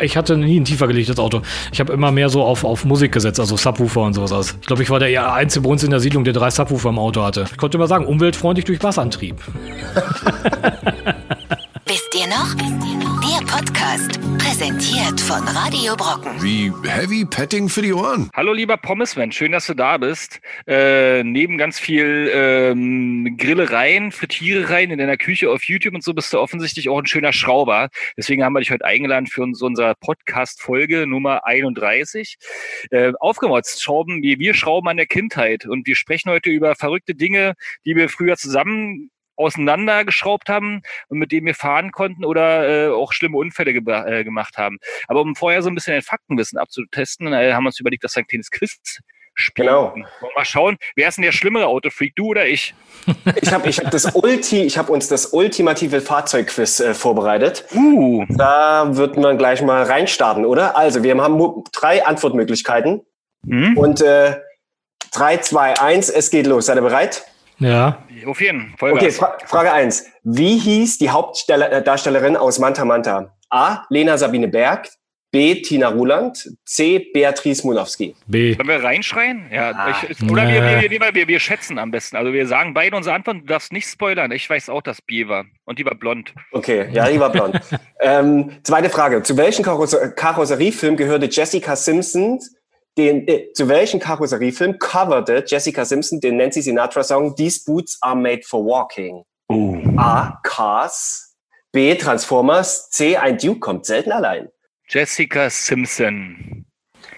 Ich hatte nie ein tiefer gelegtes Auto. Ich habe immer mehr so auf, auf Musik gesetzt, also Subwoofer und sowas. Ich glaube, ich war der Einzige bei uns in der Siedlung, der drei Subwoofer im Auto hatte. Ich konnte immer sagen, umweltfreundlich durch Wassantrieb. Wisst ihr noch? Der Podcast, präsentiert von Radio Brocken. Wie Heavy Petting für die Ohren. Hallo lieber Pommesman, schön, dass du da bist. Äh, neben ganz viel ähm, Grillereien, Frittierereien in deiner Küche auf YouTube und so bist du offensichtlich auch ein schöner Schrauber. Deswegen haben wir dich heute eingeladen für uns, unsere Podcast-Folge Nummer 31. Äh, aufgemotzt, schrauben, wir, wir schrauben an der Kindheit und wir sprechen heute über verrückte Dinge, die wir früher zusammen auseinandergeschraubt haben und mit dem wir fahren konnten oder äh, auch schlimme Unfälle ge äh, gemacht haben. Aber um vorher so ein bisschen ein Faktenwissen abzutesten, äh, haben wir uns überlegt, dass ein kleines Quiz spielen. Genau. Mal schauen, wer ist denn der schlimmere Autofreak, du oder ich? Ich habe ich hab das Ulti, ich habe uns das ultimative Fahrzeugquiz äh, vorbereitet. Uh. Da wird man gleich mal reinstarten, oder? Also, wir haben drei Antwortmöglichkeiten. Hm? Und äh, 3, 2, 1, es geht los. Seid ihr bereit? Ja. Auf jeden Okay, Fra Frage 1. Wie hieß die Hauptdarstellerin aus Manta Manta? A. Lena Sabine Berg. B. Tina Ruland. C. Beatrice Munowski. B. Sollen wir reinschreien? Ja, Ah, ich, oder nee. wir, wir, wir, wir, wir schätzen am besten. Also wir sagen beide unsere Antworten, du darfst nicht spoilern. Ich weiß auch, dass B war. Und die war blond. Okay, ja, die war blond. ähm, zweite Frage. Zu welchem Karosse Karosseriefilm gehörte Jessica Simpson den, äh, zu welchem Karosseriefilm coverte Jessica Simpson den Nancy Sinatra Song These Boots Are Made for Walking? A. Cars. B. Transformers. C. Ein Duke kommt selten allein. Jessica Simpson.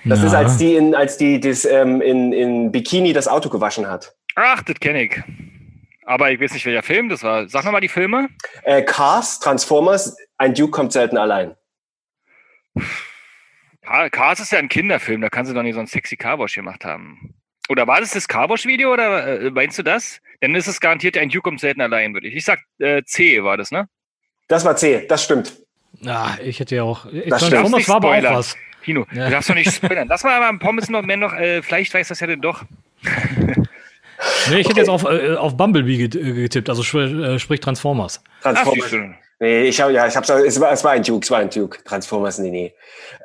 Das ja. ist, als die, in, als die das, ähm, in, in Bikini das Auto gewaschen hat. Ach, das kenne ich. Aber ich weiß nicht, welcher Film das war. Sag nochmal die Filme. Äh, Cars, Transformers, ein Duke kommt selten allein. Cars ist ja ein Kinderfilm, da kann sie doch nicht so ein sexy Carwash gemacht haben. Oder war das das Carwash-Video oder äh, meinst du das? Dann ist es garantiert ein Duke kommt selten allein, würde ich. Ich sag äh, C war das, ne? Das war C, das stimmt. Ah, ich hätte ja auch. Ich Das Transformers stimmt. war aber auch was. Kino, Ja. du darfst doch nicht spoilern. Lass mal aber Pommes noch mehr noch, äh, vielleicht weiß das ja denn doch. Nee, ich hätte jetzt auf, äh, auf Bumblebee äh, getippt, also sprich, äh, sprich Transformers. Ach, Transformers. du. Nee, ich hab, ja, ich hab's, es war, es war ein Duke, es war ein Duke. Transformers, nee, nee.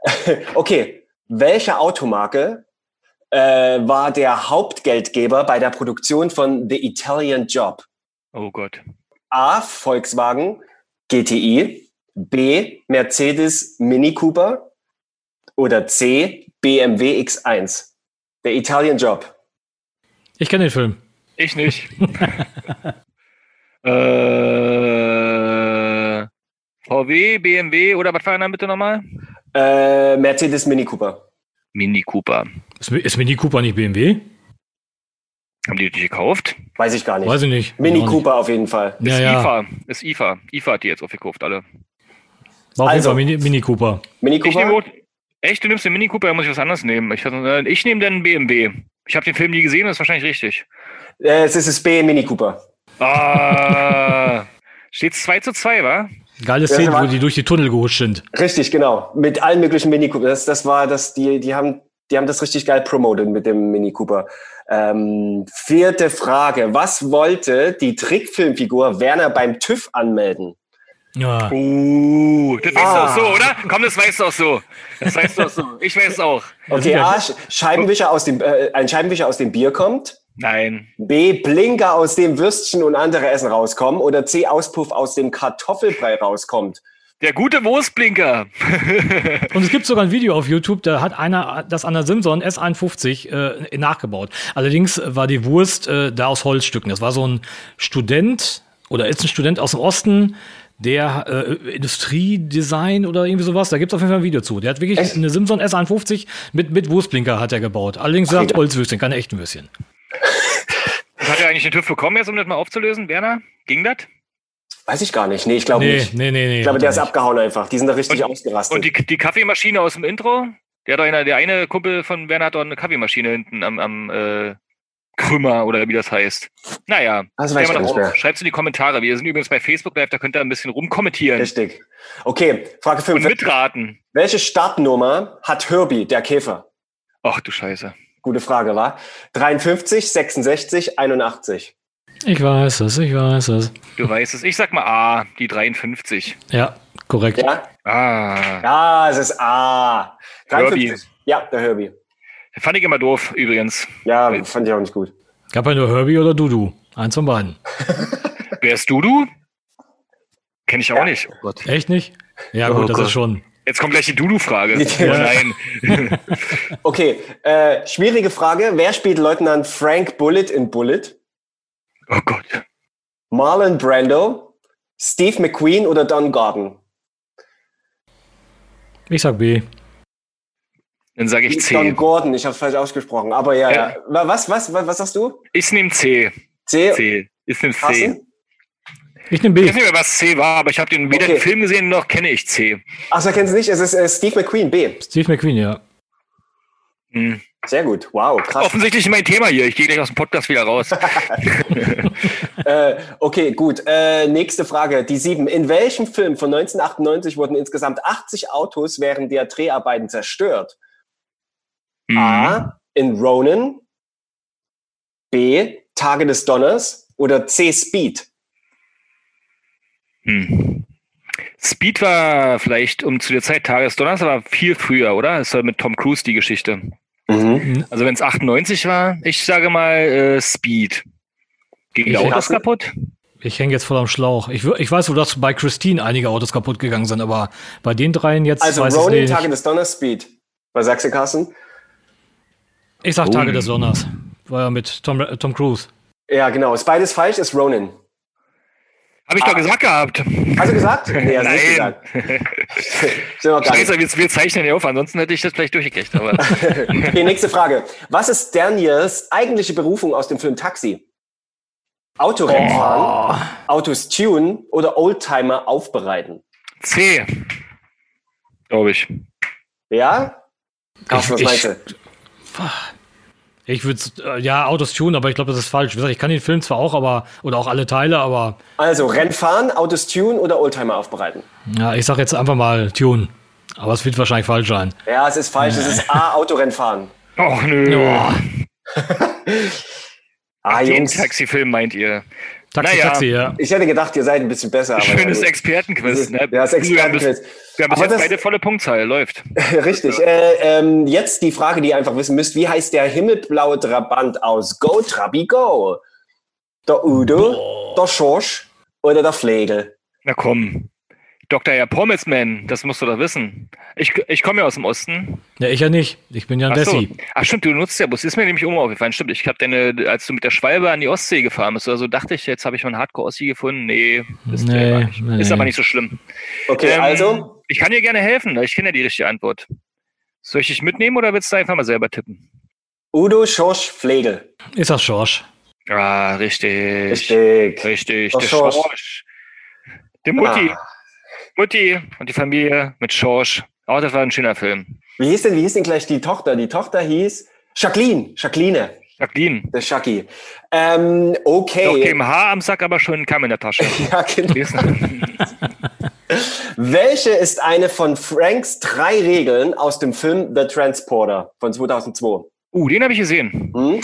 okay, welche Automarke äh, war der Hauptgeldgeber bei der Produktion von The Italian Job? Oh Gott. A. Volkswagen GTI, B. Mercedes Mini Cooper oder C. BMW X1? Der Italian Job. Ich kenne den Film. Ich nicht. äh, VW, BMW oder was war denn da bitte nochmal? Äh, Mercedes Mini Cooper. Mini Cooper. Ist, ist Mini Cooper nicht BMW? Haben die die gekauft? Weiß ich gar nicht. Weiß ich nicht. Mini Auch nicht. Cooper auf jeden Fall. Ja, ist ja. IFA. Ist IFA. IFA hat die jetzt aufgekauft, alle. War auf Also. jeden Fall Mini, Mini Cooper. Mini Ich nehme, Cooper? echt, du nimmst den Mini Cooper, dann muss ich was anderes nehmen. Ich, äh, ich nehme dann BMW. Ich habe den Film nie gesehen, das ist wahrscheinlich richtig. Äh, es ist das B. Mini Cooper. Ah, steht 2 zu 2, wa? Geile Szene, wo die durch die Tunnel gehuscht sind. Richtig, genau. Mit allen möglichen Mini Cooper. Das, das war das, die, die haben, die haben das richtig geil promoted mit dem Mini Cooper. Ähm, vierte Frage. Was wollte die Trickfilmfigur Werner beim TÜV anmelden? Ja. Uh, das weißt Ah. du auch so, oder? Komm, das weißt du auch so. Das weißt du auch so. Ich weiß es auch. Okay, A, Sch- Scheibenwischer aus dem, äh, ein Scheibenwischer aus dem Bier kommt. Nein. B, Blinker aus dem Würstchen und andere Essen rauskommen. Oder C, Auspuff aus dem Kartoffelbrei rauskommt. Der gute Wurstblinker. Und es gibt sogar ein Video auf YouTube, da hat einer das an der Simson S51 äh, nachgebaut. Allerdings war die Wurst äh, da aus Holzstücken. Das war so ein Student oder ist ein Student aus dem Osten, der äh, Industriedesign oder irgendwie sowas. Da gibt es auf jeden Fall ein Video zu. Der hat wirklich Echt? eine Simson S51 mit, mit Wurstblinker hat er gebaut. Allerdings sagt Holzwürstchen, keine echten Würstchen. Hat er eigentlich den TÜV bekommen jetzt, um das mal aufzulösen, Werner? Ging das? Weiß ich gar nicht. Nee, ich glaube Nee, nicht. nee, nee, nee. Ich glaube, der er ist nicht. abgehauen einfach. Die sind da richtig Und- ausgerastet. Und die, die Kaffeemaschine aus dem Intro? Der, hat einer, der eine Kumpel von Werner hat doch eine Kaffeemaschine hinten am, am äh, Krümmer oder wie das heißt. Naja, Das weiß mehr. schreibt's in die Kommentare. Wir sind übrigens bei Facebook Live, da könnt ihr ein bisschen rumkommentieren Richtig. Okay, Frage und 5. mitraten. Welche Startnummer hat Herbie, der Käfer? Ach du Scheiße. Gute Frage, war? 53, 66, 81. Ich weiß es, ich weiß es. Du weißt es. Ich sag mal A, die 53. Ja, korrekt. Ja? Ah. Ja, es ist A. 53. Ja, der Herbie. Fand ich immer doof, übrigens. Ja, fand ich auch nicht gut. Gab ja nur Herbie oder Dudu. Eins von beiden. Wer ist Dudu? Kenn ich auch Ja. nicht. Oh Gott. Echt nicht? Ja, Oh gut, das Gott. ist schon. Jetzt kommt gleich die Dudu-Frage. Oh Ja. nein. Okay, äh, schwierige Frage. Wer spielt Leutnant Frank Bullitt in Bullet? Oh Gott. Marlon Brando, Steve McQueen oder Don Gordon? Ich sag B. Dann sage ich Don C. Gordon, ich habe falsch ausgesprochen. Aber ja, Ja. ja. Wa- Was, was, was, was sagst du? Ich nehme C. C. C. Ich nehme C. Ich nehme Ich B. weiß nicht mehr, was C war, aber ich habe den weder Okay. den Film gesehen noch kenne ich C. Ach, so kennst du nicht? Es ist äh, Steve McQueen, B. Steve McQueen, ja. Hm. Sehr gut. Wow, krass. Offensichtlich mein Thema hier. Ich gehe gleich aus dem Podcast wieder raus. Äh, okay, gut. Äh, nächste Frage. Die sieben. In welchem Film von 1998 wurden insgesamt 80 Autos während der Dreharbeiten zerstört? Hm. A. In Ronin. B. Tage des Donners. Oder C. Speed. Hm. Speed war vielleicht um zu der Zeit Tagesdonners, aber viel früher, oder? Es war mit Tom Cruise die Geschichte. Also wenn es 98 war, ich sage mal äh, Speed. Die Ich Autos kaputt? Ich hänge jetzt voll am Schlauch. Ich, ich weiß dass bei Christine einige Autos kaputt gegangen sind, aber bei den dreien jetzt Also weiß ich Ronin, nicht. Tage des Donners, Speed. Was sagst du, Carsten? Ich sag Oh. Tage des Donners. War ja mit Tom, äh, Tom Cruise. Ja, genau. Ist beides falsch, ist Ronin. Habe ich doch gesagt gehabt. Hast du gesagt? Nee, hast du nicht Nein. gesagt. Scheiße, wir, wir zeichnen ja auf, ansonsten hätte ich das vielleicht durchgekriegt. Aber Okay, nächste Frage. Was ist Daniels eigentliche Berufung aus dem Film Taxi? Autorennen fahren, Autos tunen oder Oldtimer aufbereiten? C. Glaube ich. Ja? Carsten, was Ich- meinst du? Ich würde äh, ja Autos tun, aber ich glaube, das ist falsch. Wie gesagt, ich kann den Film zwar auch, aber oder auch alle Teile, aber Also Rennen fahren, Autos tunen oder Oldtimer aufbereiten? ja, ich sag jetzt einfach mal tun. Aber es wird wahrscheinlich falsch sein. Ja, es ist falsch. Es ist A, Autorennen fahren. Och nö. Oh, Ah, Den Jungs. Taxifilm meint ihr. Taxi, Naja. Taxi, ja. Ich hätte gedacht, ihr seid ein bisschen besser. aber Schönes ja, Expertenquiz. Ne? ja, das Wir haben bis, Expertenquiz. wir haben bis Aber jetzt das- beide volle Punktzahl. Läuft. Richtig. Äh, ähm, jetzt die Frage, die ihr einfach wissen müsst. Wie heißt der himmelblaue Trabant aus Go Trabi Go? Der Udo, der Schorsch oder der Flegel? Na komm. Dr. Herr Pommelsman, das musst du doch wissen. Ich, ich komme ja aus dem Osten. Ja, ich ja nicht. Ich bin ja ein Ach so. Dessi. Ach stimmt, du nutzt ja Bus. Ist mir nämlich aufgefallen. Stimmt, ich habe deine, als du mit der Schwalbe an die Ostsee gefahren bist, oder so dachte ich, jetzt habe ich mal einen Hardcore-Ossi gefunden. Nee, ist, Nee, nee. ist aber nicht so schlimm. Okay, Ähm, also, Ich kann dir gerne helfen, ich kenne ja die richtige Antwort. Soll ich dich mitnehmen oder willst du einfach mal selber tippen? Udo, Schorsch, Flegel. Ist das Schorsch? Ah, richtig. Richtig. Richtig, Der der Schorsch. Schorsch. Die Mutti. Ah. Mutti und die Familie mit Schorsch. Auch das war ein schöner Film. Wie hieß denn, wie hieß denn gleich die Tochter? Die Tochter hieß Jacqueline. Jacqueline. Jacqueline. Der Schacki. Ähm, okay. Doch dem Haar am Sack, aber schon Kamm in der Tasche. Ja, genau. Welche ist eine von Franks drei Regeln aus dem Film The Transporter von 2002? uh, den habe ich gesehen. Hm?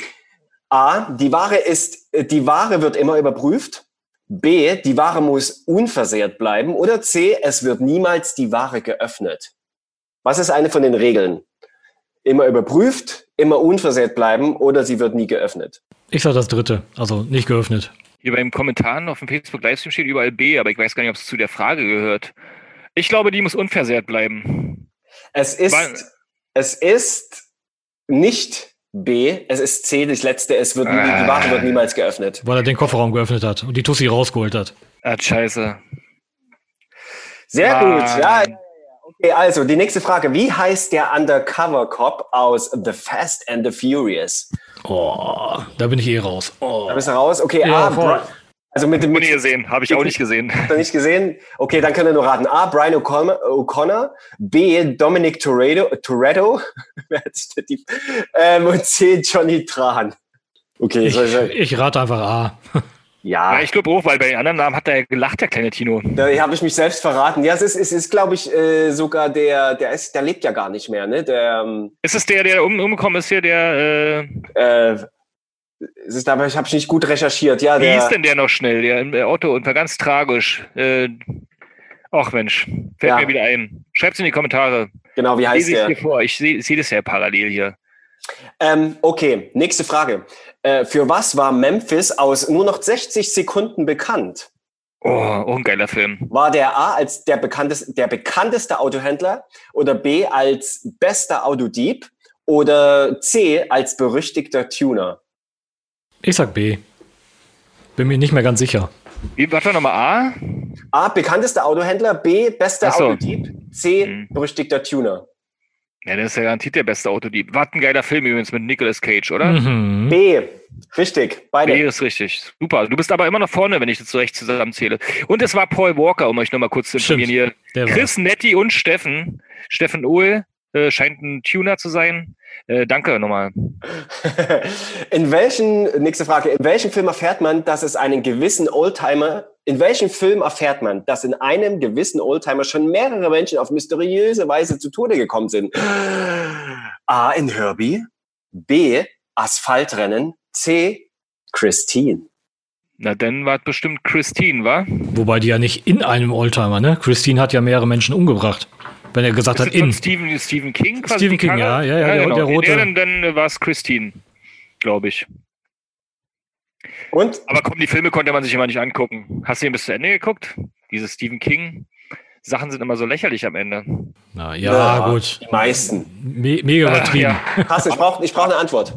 A. Die Ware ist, die Ware wird immer überprüft. B. Die Ware muss unversehrt bleiben. Oder C. Es wird niemals die Ware geöffnet. Was ist eine von den Regeln? Immer überprüft, immer unversehrt bleiben oder sie wird nie geöffnet. Ich sag das dritte. Also nicht geöffnet. Hier beim Kommentaren auf dem Facebook-Livestream steht überall B, aber ich weiß gar nicht, ob es zu der Frage gehört. Ich glaube, die muss unversehrt bleiben. Es ist, Weil- es ist nicht B, es ist C, das letzte. Es wird, nie- die Ah. Ware wird niemals geöffnet. Weil er den Kofferraum geöffnet hat und die Tussi rausgeholt hat. Ah, scheiße. Sehr Mann. gut, ja. Okay, also die nächste Frage. Wie heißt der Undercover Cop aus The Fast and the Furious? Oh, da bin ich eh raus. Oh. Da bist du raus. Okay, Ja, A, voll. Also mit dem mit, gesehen, habe ich auch nicht gesehen. Habt ihr nicht gesehen? Okay, dann könnt ihr nur raten. A. Brian O'Connor, B. Dominic Toretto, Toretto ähm, und C. Johnny Tran. Okay, Ich, soll ich, ich rate einfach A. ja, Ja, ich glaube auch, weil bei den anderen Namen hat er gelacht, der kleine Tino. da habe ich mich selbst verraten. Ja, es ist, es ist glaube ich, äh, sogar der, der ist, der lebt ja gar nicht mehr, ne? Der, ähm, Ist es der, der um, umgekommen ist hier, der, äh, äh, Es ist aber, ich habe nicht gut recherchiert. Ja, Wie der, ist denn der noch schnell? Der im Autounfall, ganz tragisch. Äh, ach Mensch, fällt Ja. mir wieder ein. Schreibt's in die Kommentare. genau, wie heißt Lese der? hier vor. Ich sehe seh das ja parallel hier. Ähm, okay, nächste Frage. Äh, für was war Memphis aus nur noch 60 Sekunden bekannt? Oh, oh, ein geiler Film. War der A als der bekannteste, der bekannteste Autohändler oder B als bester Autodieb oder C als berüchtigter Tuner? Ich sag B. Bin mir nicht mehr ganz sicher. Wie, warte nochmal A? A, bekanntester Autohändler, B, bester so. Autodieb, C, Hm. berüchtigter Tuner. Ja, das ist ja garantiert der beste Autodieb. Was ein geiler Film übrigens mit Nicolas Cage, oder? Mhm. B, richtig, beide. Nee, ist richtig. Super. Du bist aber immer noch vorne, wenn ich das so recht zusammenzähle. Und es war Paul Walker, um euch nochmal kurz zu informieren hier. Chris Netti und Steffen. Steffen Ohl äh, scheint ein Tuner zu sein. Äh, danke nochmal. In welchen, nächste Frage, in welchem Film erfährt man, dass es einen gewissen Oldtimer, in welchem Film erfährt man, dass in einem gewissen Oldtimer schon mehrere Menschen auf mysteriöse Weise zu Tode gekommen sind? A, in Herbie, B, Asphaltrennen, C, Christine. Na, dann war es bestimmt Christine, wa? Wobei die ja nicht in einem Oldtimer, ne? Christine hat ja mehrere Menschen umgebracht. Wenn er gesagt hat, in. Stephen, Stephen King quasi? Stephen King, ja, ja, ja, der- genau. der rote- nee, dann dann war es Christine, glaube ich. Und? Aber komm, die Filme konnte man sich immer nicht angucken. Hast du ihn bis zu Ende geguckt? Diese Stephen King Sachen sind immer so lächerlich am Ende. Na, ja, gut. Die meisten. Me mega übertrieben. Ja. Krass, ich brauche ich brauch eine Antwort.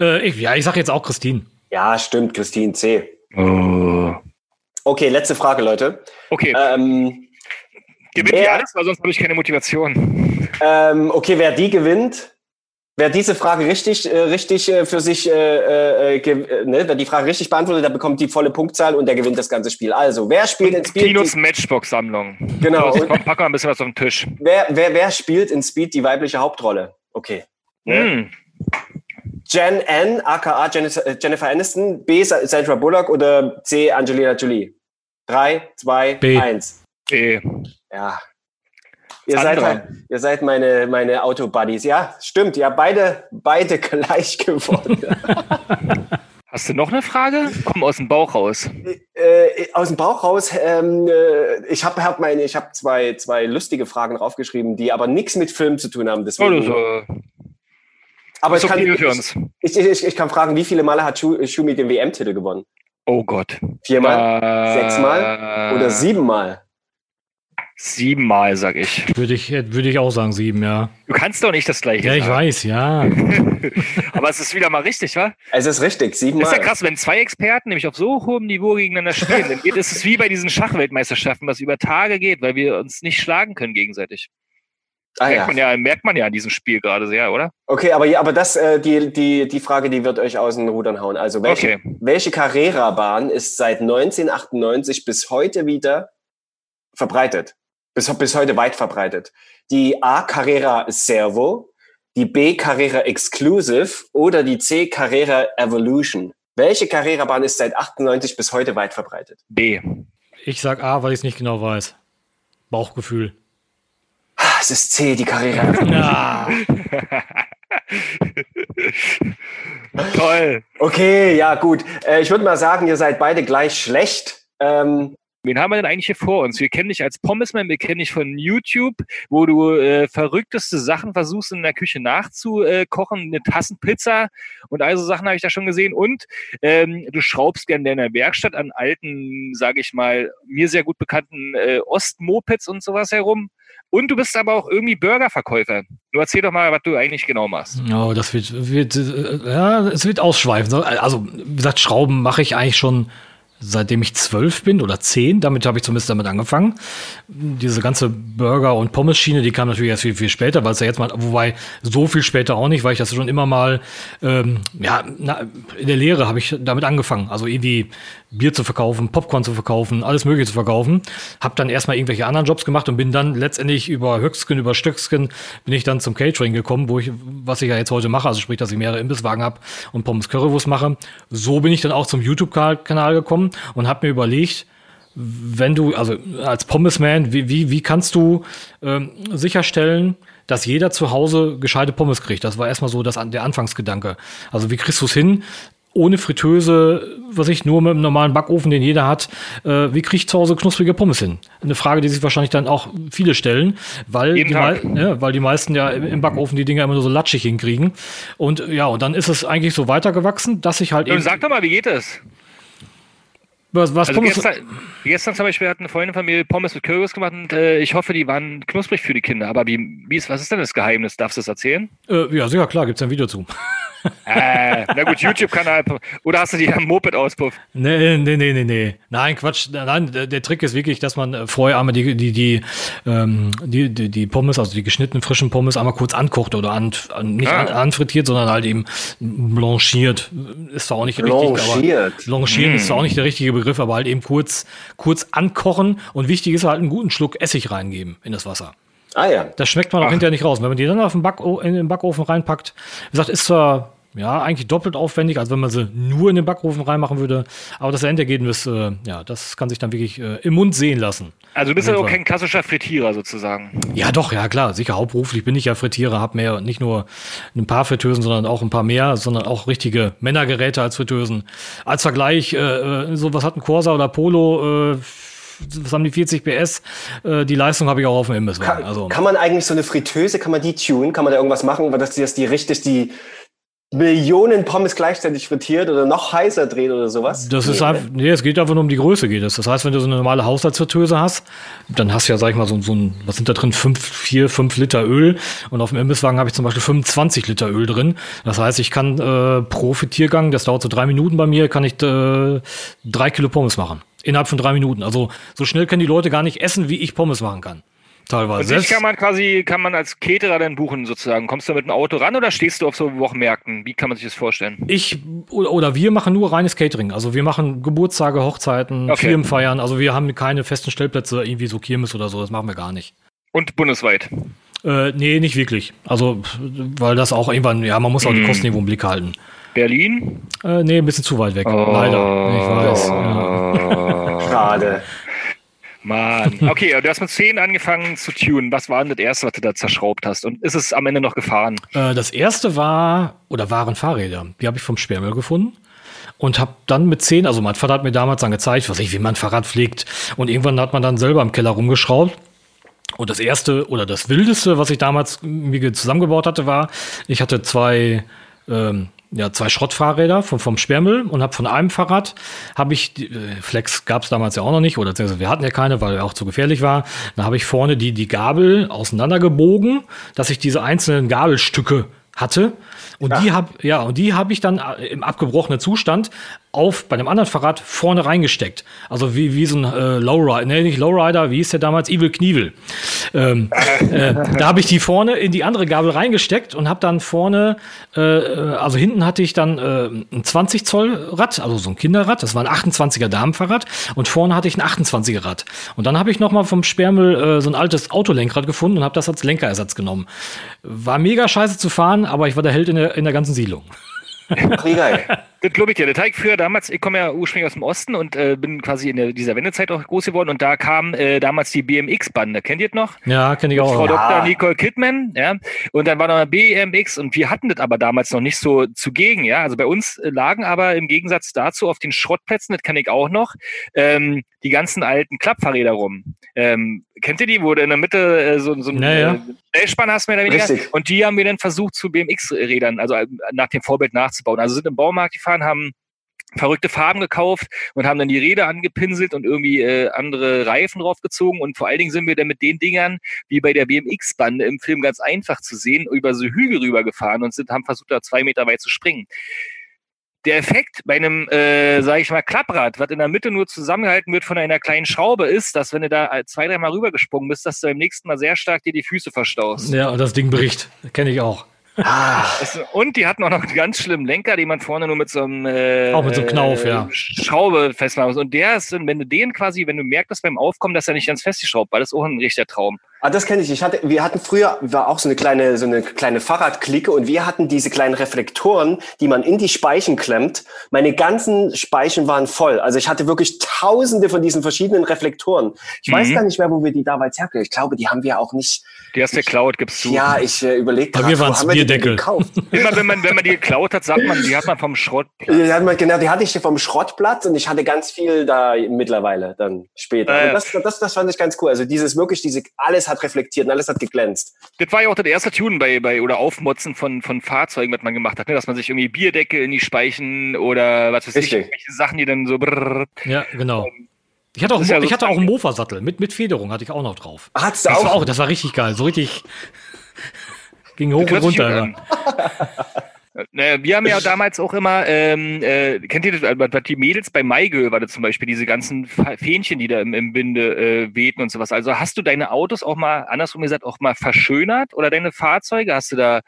Äh, ich, ja, ich sag jetzt auch Christine. Ja, stimmt, Christine C. Oh. Okay, letzte Frage, Leute. Okay, Ähm, Gewinnt wer, die alles, weil sonst habe ich keine Motivation. Ähm, okay, wer die gewinnt, wer diese Frage richtig, äh, richtig äh, für sich, äh, äh, äh, äh ne, wer die Frage richtig beantwortet, der bekommt die volle Punktzahl und der gewinnt das ganze Spiel. Also, wer spielt in Speed? Kinos Matchbox-Sammlung. Genau. Also, so, komm, pack mal ein bisschen was auf den Tisch. Wer, wer, wer spielt in Speed die weibliche Hauptrolle? Okay. Ne? Mm. Jen N, aka Jennifer Aniston, B, Sandra Bullock oder C, Angelina Jolie? 3, 2, 1. Nee. Ja. Ihr seid, halt, ihr seid meine, meine Autobuddies. Ja, stimmt. Ihr habt beide, beide gleich gewonnen. Hast du noch eine Frage? Komm aus dem Bauch raus. Äh, äh aus dem Bauch raus. Ähm, äh, ich habe hab meine, zwei, zwei lustige Fragen draufgeschrieben, die aber nichts mit Film zu tun haben. Deswegen. Oh, aber ich, okay kann. Ich, ich, ich, ich, kann fragen, wie viele Male hat Schumi den WM-Titel gewonnen? Oh Gott. Viermal? Äh, sechsmal? Oder siebenmal? Siebenmal, sag ich. Würde ich, würde ich auch sagen, sieben, ja. Du kannst doch nicht das gleiche Ja, ich sagen. weiß, ja. Aber es ist wieder mal richtig, wa? Es ist richtig, siebenmal. Ist ja krass, wenn zwei Experten nämlich auf so hohem Niveau gegeneinander spielen, dann geht es ist wie bei diesen Schachweltmeisterschaften, was über Tage geht, weil wir uns nicht schlagen können gegenseitig. Ah, merkt, ja. man ja, merkt man ja an diesem Spiel gerade sehr, oder? Okay, aber, ja, aber das, äh, die, die, die Frage, die wird euch aus den Rudern hauen. Also, welche, Okay. welche Carrera-Bahn ist seit 1998 bis heute wieder verbreitet? Bis, bis heute weit verbreitet? Die A. Carrera Servo, die B. Carrera Exclusive oder die C. Carrera Evolution? Welche Carrera-Bahn ist seit 98 bis heute weit verbreitet? B. Ich sag A, weil ich es nicht genau weiß. Bauchgefühl. Ah, Es ist C, die Carrera Evolution. Ja. Toll. Okay, ja, gut. Äh, ich würde mal sagen, ihr seid beide gleich schlecht. Ähm, Wen haben wir denn eigentlich hier vor uns? Wir kennen dich als Pommesman, wir kennen dich von YouTube, wo du äh, verrückteste Sachen versuchst in der Küche nachzukochen, eine Tassenpizza und all so Sachen habe ich da schon gesehen. Und ähm, du schraubst gerne in deiner Werkstatt an alten, sage ich mal, mir sehr gut bekannten äh, Ostmopeds und sowas herum. Und du bist aber auch irgendwie Burgerverkäufer. Du erzähl doch mal, was du eigentlich genau machst. Oh, das wird, wird äh, ja, es wird ausschweifen. Also, wie gesagt, Schrauben mache ich eigentlich schon seitdem ich zwölf bin oder zehn. Damit habe ich zumindest damit angefangen. Diese ganze Burger- und Pommes-Schiene, die kam natürlich erst viel, viel später, weil es ja jetzt mal, wobei so viel später auch nicht, weil ich das schon immer mal, ähm, ja, na, in der Lehre habe ich damit angefangen. Also irgendwie Bier zu verkaufen, Popcorn zu verkaufen, alles Mögliche zu verkaufen. Habe dann erstmal irgendwelche anderen Jobs gemacht und bin dann letztendlich über Höchstgen, über Stöcksken, bin ich dann zum Catering gekommen, wo ich, was ich ja jetzt heute mache, also sprich, dass ich mehrere Imbisswagen habe und Pommes Currywurst mache. So bin ich dann auch zum YouTube-Kanal gekommen und habe mir überlegt, wenn du, also als Pommesman, wie, wie, wie kannst du ähm, sicherstellen, dass jeder zu Hause gescheite Pommes kriegt? Das war erstmal so das, der Anfangsgedanke. Also wie kriegst du es hin, ohne Fritteuse, was ich nur mit einem normalen Backofen, den jeder hat, äh, wie kriege ich zu Hause knusprige Pommes hin? Eine Frage, die sich wahrscheinlich dann auch viele stellen, weil, die, ja, weil die meisten ja im Backofen die Dinger immer nur so latschig hinkriegen. Und ja, und dann ist es eigentlich so weitergewachsen, dass ich halt eben. sag doch mal, wie geht das? Was, was Also Pommes, gestern, gestern zum Beispiel hat eine Freundin von mir Pommes mit Kürbis gemacht und äh, ich hoffe, die waren knusprig für die Kinder. Aber wie, wie ist, was ist denn das Geheimnis? Darfst du das erzählen? äh, ja, sicher, klar, gibt's ein Video zu. äh, na gut, YouTube-Kanal. Oder hast du die am Moped-Auspuff? Nee, nee, nee, nee, nee. Nein, Quatsch. Nein, der, der Trick ist wirklich, dass man äh, vorher einmal die, die, die, ähm, die, die, die Pommes, also die geschnittenen frischen Pommes, einmal kurz ankocht oder an, an, nicht Ah. an, anfrittiert, sondern halt eben blanchiert. Ist zwar auch nicht richtig, Blanchiert. aber blanchieren ist zwar auch nicht der richtige Begriff, aber halt eben kurz, kurz ankochen und wichtig ist halt einen guten Schluck Essig reingeben in das Wasser. Ah ja. Das schmeckt man auch hinterher nicht raus. Wenn man die dann auf den, Backo in den Backofen reinpackt, wie gesagt, ist zwar ja eigentlich doppelt aufwendig, als wenn man sie nur in den Backofen reinmachen würde. Aber das Endergebnis, äh, ja, das kann sich dann wirklich äh, im Mund sehen lassen. Also du bist ja auch kein klassischer Frittierer sozusagen. Ja, doch, ja klar. Sicher, hauptberuflich bin ich ja Frittierer, habe mehr nicht nur ein paar Fritteusen, sondern auch ein paar mehr, sondern auch richtige Männergeräte als Fritteusen. Als Vergleich, äh, äh, so was hat ein Corsa oder Polo, äh, was haben die 40 PS? Äh, die Leistung habe ich auch auf dem Imbisswagen. Kann, Also, kann man eigentlich so eine Fritteuse, kann man die tunen? Kann man da irgendwas machen, dass die, dass die richtig die Millionen Pommes gleichzeitig frittiert oder noch heißer dreht oder sowas? Das ist Nee, einfach, nee, es geht einfach nur um die Größe geht es. Das heißt, wenn du so eine normale Haushaltsfritteuse hast, dann hast du ja, sag ich mal, so, so ein, was sind da drin? Fünf, vier, fünf Liter Öl. Und auf dem Imbisswagen habe ich zum Beispiel 25 Liter Öl drin. Das heißt, ich kann äh, pro Frittiergang, das dauert so drei Minuten bei mir, kann ich äh, drei Kilo Pommes machen. Innerhalb von drei Minuten. Also so schnell können die Leute gar nicht essen, wie ich Pommes machen kann. Teilweise. Und dich kann man quasi, kann man als Caterer dann buchen sozusagen. Kommst du mit dem Auto ran oder stehst du auf so Wochenmärkten? Wie kann man sich das vorstellen? Ich oder, oder wir machen nur reines Catering. Also wir machen Geburtstage, Hochzeiten, Okay. Firmenfeiern. Also wir haben keine festen Stellplätze, irgendwie so Kirmes oder so. Das machen wir gar nicht. Und bundesweit. Äh, nee, nicht wirklich. Also, weil das auch irgendwann, ja, man muss auch die Mhm. Kosten irgendwo im Blick halten. Berlin? Äh, nee, ein bisschen zu weit weg. Oh. Leider. Ich weiß. Ja. Schade. Mann. Okay, du hast mit 10 angefangen zu tunen. Was war denn das erste, was du da zerschraubt hast? Und ist es am Ende noch gefahren? Äh, das erste war, oder waren Fahrräder. Die habe ich vom Sperrmüll gefunden. Und habe dann mit 10, also mein Vater hat mir damals dann gezeigt, was ich, wie man ein Fahrrad pflegt. Und irgendwann hat man dann selber im Keller rumgeschraubt. Und das erste oder das wildeste, was ich damals mir zusammengebaut hatte, war, ich hatte zwei, ähm, ja, zwei Schrottfahrräder vom, vom Sperrmüll und habe von einem Fahrrad, habe ich, äh, Flex gab es damals ja auch noch nicht, oder beziehungsweise wir hatten ja keine, weil er auch zu gefährlich war. Da habe ich vorne die, die Gabel auseinandergebogen, dass ich diese einzelnen Gabelstücke hatte. Und die hab, ja, und die habe ich dann äh, im abgebrochenen Zustand auf bei einem anderen Fahrrad vorne reingesteckt. Also wie, wie so ein äh, Lowrider, nee, nicht Lowrider, wie hieß der damals? Evil Knievel. Ähm, äh, da habe ich die vorne in die andere Gabel reingesteckt und habe dann vorne, äh, äh, also hinten hatte ich dann äh, ein 20 Zoll Rad, also so ein Kinderrad, das war ein 28er Damenfahrrad und vorne hatte ich ein 28er Rad. Und dann habe ich nochmal vom Sperrmüll so ein altes Autolenkrad gefunden und habe das als Lenkerersatz genommen. War mega scheiße zu fahren, aber ich war der Held in der, in der ganzen Siedlung. Ach, wie geil. Das glaube ich dir. Das habe ich früher damals, ich komme ja ursprünglich aus dem Osten und äh, bin quasi in der, dieser Wendezeit auch groß geworden und da kam äh, damals die BMX-Bande. Kennt ihr das noch? Ja, kenne ich auch. Frau Ja. Dr. Nicole Kidman, ja. Und dann war noch eine BMX und wir hatten das aber damals noch nicht so zugegen, ja. Also bei uns äh, lagen aber im Gegensatz dazu auf den Schrottplätzen, das kann ich auch noch, ähm, die ganzen alten Klappfahrräder rum. Ähm, kennt ihr die, wo du in der Mitte äh, so, so ein Ja, ja. äh, Stellspann hast, mehr oder weniger? Richtig. Und die haben wir dann versucht, zu BMX-Rädern, also äh, nach dem Vorbild nachzubauen. Also sind im Baumarkt gefahren, haben verrückte Farben gekauft und haben dann die Räder angepinselt und irgendwie äh, andere Reifen draufgezogen. Und vor allen Dingen sind wir dann mit den Dingern, wie bei der BMX-Bande im Film ganz einfach zu sehen, über so Hügel rübergefahren und sind, haben versucht, da zwei Meter weit zu springen. Der Effekt bei einem, äh, sage ich mal, Klapprad, was in der Mitte nur zusammengehalten wird von einer kleinen Schraube, ist, dass wenn du da äh, zwei, dreimal rübergesprungen bist, dass du beim nächsten Mal sehr stark dir die Füße verstaust. Ja, das Ding bricht. Kenne ich auch. Ah, Und die hatten auch noch einen ganz schlimmen Lenker, den man vorne nur mit so einem äh, Auch mit so einem Knauf, äh, ja. Schraube festmachen muss. Und der ist, dann, wenn du den quasi, wenn du merkst, dass beim Aufkommen, dass er nicht ganz festgeschraubt war, das ist auch ein richtiger Traum. ah, das kenne ich. Ich hatte, wir hatten früher, war auch so eine kleine, so eine kleine Fahrradklicke und wir hatten diese kleinen Reflektoren, die man in die Speichen klemmt. Meine ganzen Speichen waren voll. Also ich hatte wirklich tausende von diesen verschiedenen Reflektoren. Ich weiß Mhm. gar nicht mehr, wo wir die damals herkriegen. Ich glaube, die haben wir auch nicht. Die hast du geklaut, gibst du. Ja, ich äh, überlege haben wir die denn Bierdeckel. gekauft? Immer wenn man, wenn man die geklaut hat, sagt man, die hat man vom Schrott. Die hat man, genau, die hatte ich vom Schrottplatz und ich hatte ganz viel da mittlerweile dann später. Und das, das, das fand ich ganz cool. Also dieses wirklich, diese, alles hat reflektiert und alles hat geglänzt. Das war ja auch das erste Tune bei, bei oder Aufmotzen von, von Fahrzeugen, was man gemacht hat, ne? dass man sich irgendwie Bierdeckel in die Speichen oder was weiß ich, Richtig. irgendwelche Sachen, die dann so brrr, Ja, genau. Ich hatte auch, ja ich hatte auch einen Mofa-Sattel mit, mit Federung, hatte ich auch noch drauf. Hat's Das war auch? auch, das war richtig geil. So richtig ging hoch und runter. wir haben ja damals auch immer, ähm, äh, kennt ihr das, was die Mädels bei Maigö war das zum Beispiel, diese ganzen Fähnchen, die da im, im Binde äh, wehten und sowas. Also hast du deine Autos auch mal, andersrum gesagt, auch mal verschönert oder deine Fahrzeuge? Hast du da,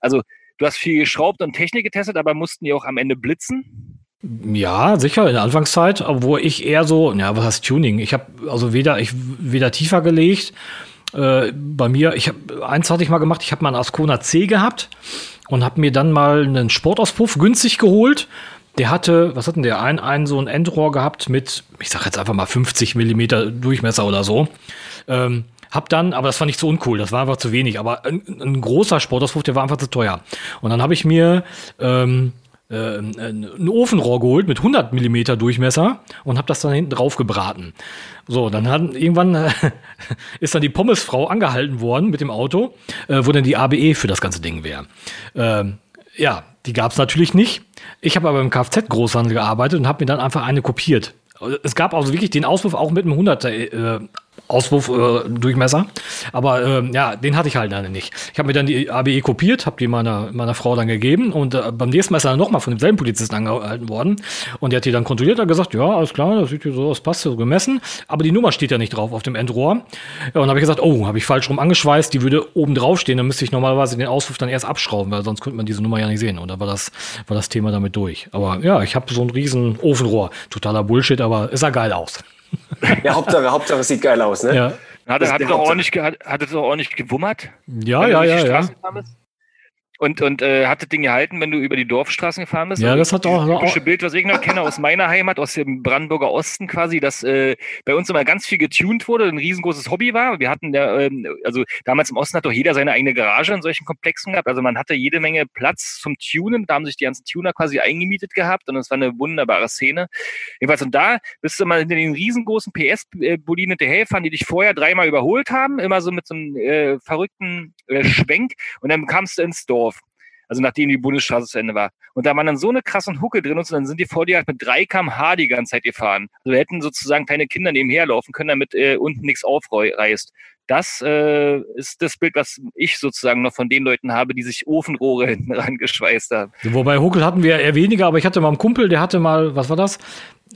also du hast viel geschraubt und Technik getestet, aber mussten die auch am Ende blitzen? Ja, sicher, in der Anfangszeit, obwohl ich eher so, ja, was heißt Tuning? Ich habe also weder, ich weder tiefer gelegt. Äh, bei mir, ich habe eins hatte ich mal gemacht, ich habe mal einen Ascona C gehabt und habe mir dann mal einen Sportauspuff günstig geholt. Der hatte, was hatten der? Ein, ein so ein Endrohr gehabt mit, ich sag jetzt einfach mal 50 Millimeter Durchmesser oder so. Ähm, hab dann, aber das fand ich zu uncool, das war einfach zu wenig. Aber ein, ein großer Sportauspuff, der war einfach zu teuer. Und dann habe ich mir ähm, äh, ein Ofenrohr geholt mit 100 Millimeter Durchmesser und habe das dann hinten drauf gebraten. So, dann hat irgendwann äh, ist dann die Pommesfrau angehalten worden mit dem Auto, äh, wo dann die ABE für das ganze Ding wäre. Ähm, ja, die gab es natürlich nicht. Ich habe aber im Kfz-Großhandel gearbeitet und habe mir dann einfach eine kopiert. Es gab also wirklich den Auspuff auch mit einem 100er Auspuff äh, aber ähm, ja, den hatte ich halt leider nicht. Ich habe mir dann die ABE kopiert, habe die meiner meiner Frau dann gegeben und äh, beim nächsten Mal ist er dann nochmal von demselben Polizisten angehalten worden und der hat die dann kontrolliert, hat gesagt, ja, alles klar, das sieht hier so aus, passt so gemessen, aber die Nummer steht ja nicht drauf auf dem Endrohr. Ja, und habe ich gesagt, oh, habe ich falsch rum angeschweißt, die würde oben drauf stehen, dann müsste ich normalerweise den Auspuff dann erst abschrauben, weil sonst könnte man diese Nummer ja nicht sehen und dann war das war das Thema damit durch. Aber ja, ich habe so ein riesen Ofenrohr, totaler Bullshit, aber es sah geil aus. Ja, Hauptsache, Hauptsache es sieht geil aus, ne? Ja. Hat, hat, es auch ordentlich, hat, hat es auch ordentlich gewummert? Ja, ja, ja, ja. Und, und äh, hat das Ding gehalten, wenn du über die Dorfstraßen gefahren bist? Ja, Also das hat auch- auch- typische Bild, was ich noch kenne aus meiner Heimat, aus dem Brandenburger Osten quasi, dass äh, bei uns immer ganz viel getuned wurde, ein riesengroßes Hobby war. Wir hatten ja, ähm, also damals im Osten hat doch jeder seine eigene Garage in solchen Komplexen gehabt. Also man hatte jede Menge Platz zum Tunen. Da haben sich die ganzen Tuner quasi eingemietet gehabt und es war eine wunderbare Szene. Jedenfalls, und da bist du mal hinter den riesengroßen PS-Boliden hinterhergefahren, die dich vorher dreimal überholt haben, immer so mit so einem äh, verrückten äh, Schwenk und dann kamst du ins Dorf. Also nachdem die Bundesstraße zu Ende war. Und da waren dann so eine krassen Hucke drin und so, dann sind die vor dir halt mit 3 km/h die ganze Zeit gefahren. Also hätten sozusagen kleine Kinder nebenher laufen können, damit äh, unten nichts aufreißt. Das äh, ist das Bild, was ich sozusagen noch von den Leuten habe, die sich Ofenrohre hinten rangeschweißt haben. Wobei Huckel hatten wir eher weniger, aber ich hatte mal einen Kumpel, der hatte mal, was war das?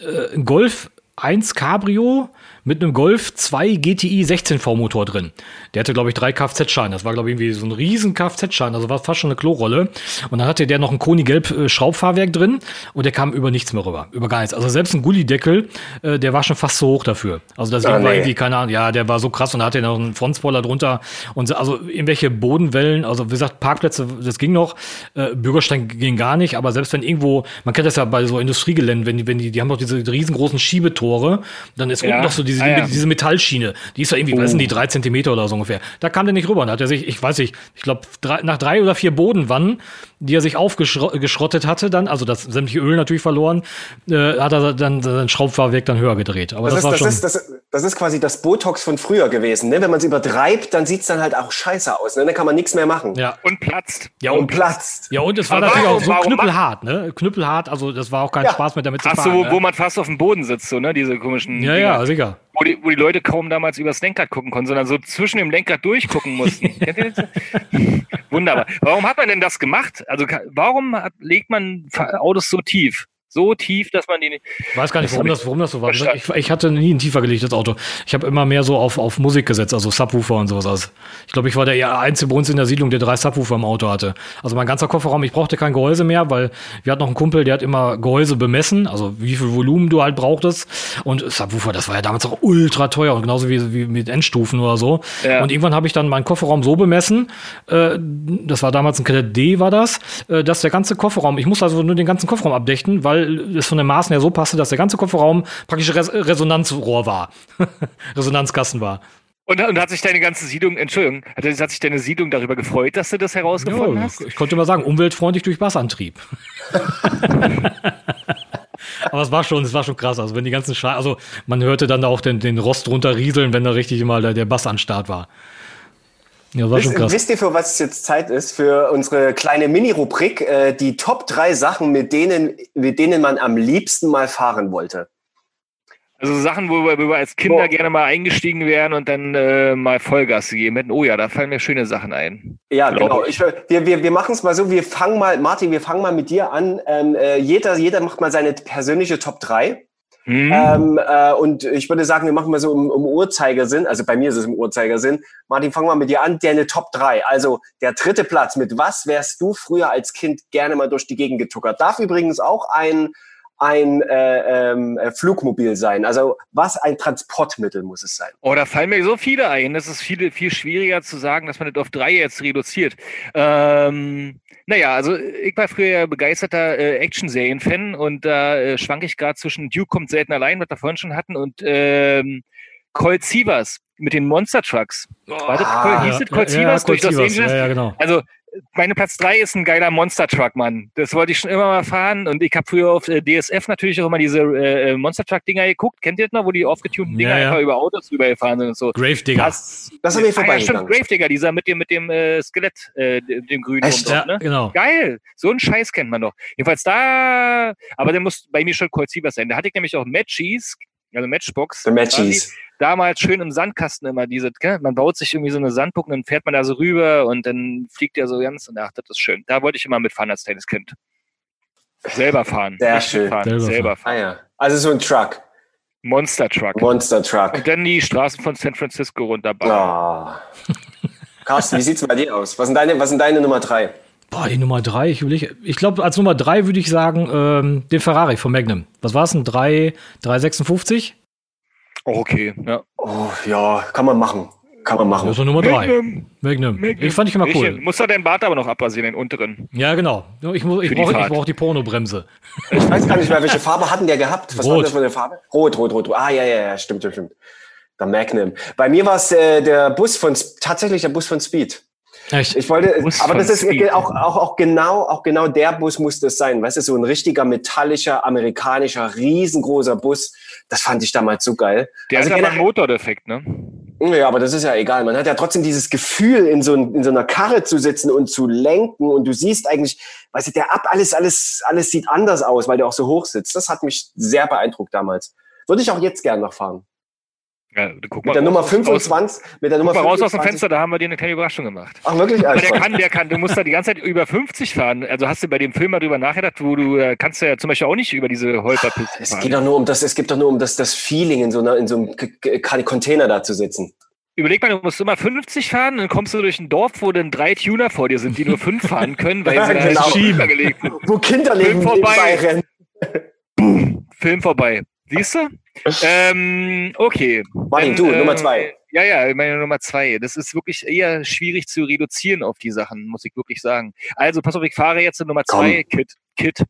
Äh, Golf 1 Cabrio mit einem Golf 2 GTI 16V Motor drin. Der hatte, glaube ich, drei Kfz-Scheine. Das war, glaube ich, irgendwie so ein riesen Kfz-Schein. Also war fast schon eine Klorolle. Und dann hatte der noch ein Koni-Gelb äh, Schraubfahrwerk drin und der kam über nichts mehr rüber. Über gar nichts. Also selbst ein Gullideckel, äh, der war schon fast zu hoch dafür. Also das Ah, war nee. irgendwie, keine Ahnung, ja, der war so krass und da hatte er noch einen Frontspoiler drunter. Und so- also irgendwelche Bodenwellen, also wie gesagt, Parkplätze, das ging noch. Äh, Bürgersteig ging gar nicht, aber selbst wenn irgendwo, man kennt das ja bei so Industriegeländen, wenn die, wenn die, die haben doch diese riesengroßen Schiebetore, dann ist Ja. unten noch so diese, Ah, ja. diese Metallschiene, die ist ja irgendwie, was sind die, drei Zentimeter oder so ungefähr. Da kam der nicht rüber. Und da hat er sich, ich weiß nicht, ich glaube, drei, nach drei oder vier Bodenwannen, die er sich aufgeschrottet hatte, dann, also das sämtliche Öl natürlich verloren, äh, hat er dann sein Schraubfahrwerk dann höher gedreht. Aber das, Das, ist, war das, schon. ist, das, das ist quasi das Botox von früher gewesen. Ne? Wenn man es übertreibt, dann sieht es dann halt auch scheiße aus. Ne? Dann kann man nichts mehr machen. ja. Und platzt. Ja, Und und platzt. Ja, und es war Aber natürlich warum- auch so knüppelhart, ne? Knüppelhart, also das war auch kein Ja. Spaß mehr damit zu Ach so, fahren. wo, ne? wo man fast auf dem Boden sitzt, so, ne? Diese komischen. Ja, Dinger. ja, sicher. Wo die, wo die Leute kaum damals übers Lenkrad gucken konnten, sondern so zwischen dem Lenkrad durchgucken mussten. Wunderbar. Warum hat man denn das gemacht? Also warum hat, legt man Autos so tief? So tief, dass man die nicht. Ich weiß gar nicht, warum das, warum das so war. Ich, ich hatte nie ein tiefer gelegtes Auto. Ich habe immer mehr so auf, auf Musik gesetzt, also Subwoofer und sowas. Also ich glaube, ich war der Einzige bei uns in der Siedlung, der drei Subwoofer im Auto hatte. Also mein ganzer Kofferraum, ich brauchte kein Gehäuse mehr, weil wir hatten noch einen Kumpel, der hat immer Gehäuse bemessen, also wie viel Volumen du halt brauchtest. Und Subwoofer, das war ja damals auch ultra teuer und genauso wie, wie mit Endstufen oder so. Ja. Und irgendwann habe ich dann meinen Kofferraum so bemessen, äh, das war damals ein Kadett D, war das, äh, dass der ganze Kofferraum, ich musste also nur den ganzen Kofferraum abdichten, weil es von den Maßen her so passte, dass der ganze Kofferraum praktisch Res Resonanzrohr war. Resonanzkasten war. Und, und hat sich deine ganze Siedlung, Entschuldigung, hat, hat sich deine Siedlung darüber gefreut, dass du das herausgefunden Ja, hast? ich konnte mal sagen, umweltfreundlich durch Wassantrieb. Aber es war schon, es war schon krass. Also wenn die ganzen Schei also man hörte dann auch den, den Rost runterrieseln, wenn da richtig mal der, der Bass an Start war. Ja, war schon Wisst, krass. wisst ihr, für was es jetzt Zeit ist? Für unsere kleine Mini-Rubrik, äh, die Top 3 Sachen, mit denen, mit denen man am liebsten mal fahren wollte. Also Sachen, wo wir, wo wir als Kinder Boah. gerne mal eingestiegen wären und dann äh, mal Vollgas gegeben hätten. Oh ja, da fallen mir schöne Sachen ein. Ja, genau. ich. Ich, wir wir, wir machen es mal so, wir fangen mal, Martin, wir fangen mal mit dir an. Ähm, äh, jeder, jeder macht mal seine persönliche Top 3. Hm? Ähm, äh, und ich würde sagen, wir machen mal so im, im Uhrzeigersinn, also bei mir ist es im Uhrzeigersinn. Martin, fangen wir mit dir an, deine Top 3. Also der dritte Platz, mit was wärst du früher als Kind gerne mal durch die Gegend getuckert? Darf übrigens auch ein, ein äh, ähm, äh, Flugmobil sein. Also was ein Transportmittel muss es sein? Oh, da fallen mir so viele ein. Das ist viel, viel schwieriger zu sagen, dass man das auf drei jetzt reduziert. Ähm, naja, also ich war früher begeisterter äh, Action-Serien-Fan und da äh, schwank ich gerade zwischen Duke kommt selten allein, was wir vorhin schon hatten, und ähm, Colt Sievers mit den Monster Trucks. War das Ah, Colt, hieß das Colt Sievers durch Colt Los Angeles? Ja, ja, genau. Also meine Platz drei ist ein geiler Monster Truck, Mann. Das wollte ich schon immer mal fahren und ich habe früher auf äh, DSF natürlich auch immer diese äh, Monster Truck Dinger geguckt. Kennt ihr das noch, wo die aufgetunten Dinger Ja, ja. einfach über Autos rübergefahren sind und so? Gravedigger. Das, Das ist an mir ah, ja, stimmt, vorbeigegangen. Gravedigger, dieser mit dem mit dem äh, Skelett, äh, dem grünen Echt? Ja, drauf, ne? genau. Geil, so einen Scheiß kennt man doch. Jedenfalls da, aber der muss bei mir schon Colt Sievers sein. Da hatte ich nämlich auch Matchies, also Matchbox. The Matchies. Damals schön im Sandkasten immer diese, gell? man baut sich irgendwie so eine Sandburg und dann fährt man da so rüber und dann fliegt der so ganz und ach, das ist schön. Da wollte ich immer mitfahren als kleines Kind. Selber fahren. Sehr schön. mitfahren, Selber Selber, fahren. Ah ja. Also so ein Truck. Monster Truck. Monster Truck. und dann die Straßen von San Francisco runterballern. Oh. Carsten, wie sieht's bei dir aus? Was sind deine, was sind deine Nummer drei? Boah, die Nummer drei, ich, überleg- ich glaube, als Nummer drei würde ich sagen, ähm, den Ferrari von Magnum. Was war es? Ein 3, 356? Oh, okay. Ja. Oh, ja, kann man machen. Kann man machen. Das war Nummer drei. Magnum, Magnum. Magnum. Ich fand ich immer Ich, cool. muss da deinen Bart aber noch abrasieren, den unteren. Ja, genau. Ich, muss- ich die brauche ich Fahrt. brauch die Pornobremse. Ich weiß gar nicht mehr, welche Farbe hatten der gehabt? Was war Rot. das für eine Farbe? Rot, rot, rot. Ah, ja, ja, ja, stimmt, stimmt, stimmt. Der Magnum. Bei mir war es äh, der Bus von, tatsächlich der Bus von Speed. Echt? Ich wollte, aber das ist auch, auch, auch genau, auch genau der Bus musste es sein. Weißt du, so ein richtiger metallischer, amerikanischer, riesengroßer Bus. Das fand ich damals so geil. Der Also hat aber einen Motordefekt, ne? Ja, aber das ist ja egal. Man hat ja trotzdem dieses Gefühl, in so, in so einer Karre zu sitzen und zu lenken. Und du siehst eigentlich, weißt du, der ab, alles, alles, alles sieht anders aus, weil der auch so hoch sitzt. Das hat mich sehr beeindruckt damals. Würde ich auch jetzt gern noch fahren. Ja, guck Mit der Nummer aus- 25, mit der Guck Nummer mal raus aus dem 25 Fenster, da haben wir dir eine kleine Überraschung gemacht. Ach, wirklich? Aber der kann, der kann, du musst da die ganze Zeit über 50 fahren. Also hast du bei dem Film mal drüber nachgedacht, wo du äh, kannst ja zum Beispiel auch nicht über diese Holperpisten Es fahren. geht doch nur um das, es gibt doch nur um das, das Feeling, in so, einer, in so einem Container da zu sitzen. Überleg mal, du musst immer 50 fahren, dann kommst du durch ein Dorf, wo dann drei Tuner vor dir sind, die nur fünf fahren können, weil Ja, sie da genau. halt übergelegt sind. Wo Kinder Film vorbei. Film vorbei. Siehst du? ähm, okay. Martin, Dann, du, Nummer ähm, zwei. Ja, ja, meine Nummer zwei. Das ist wirklich eher schwierig zu reduzieren auf die Sachen, muss ich wirklich sagen. Also, pass auf, ich fahre jetzt in Nummer Komm. zwei. Kit. Kit.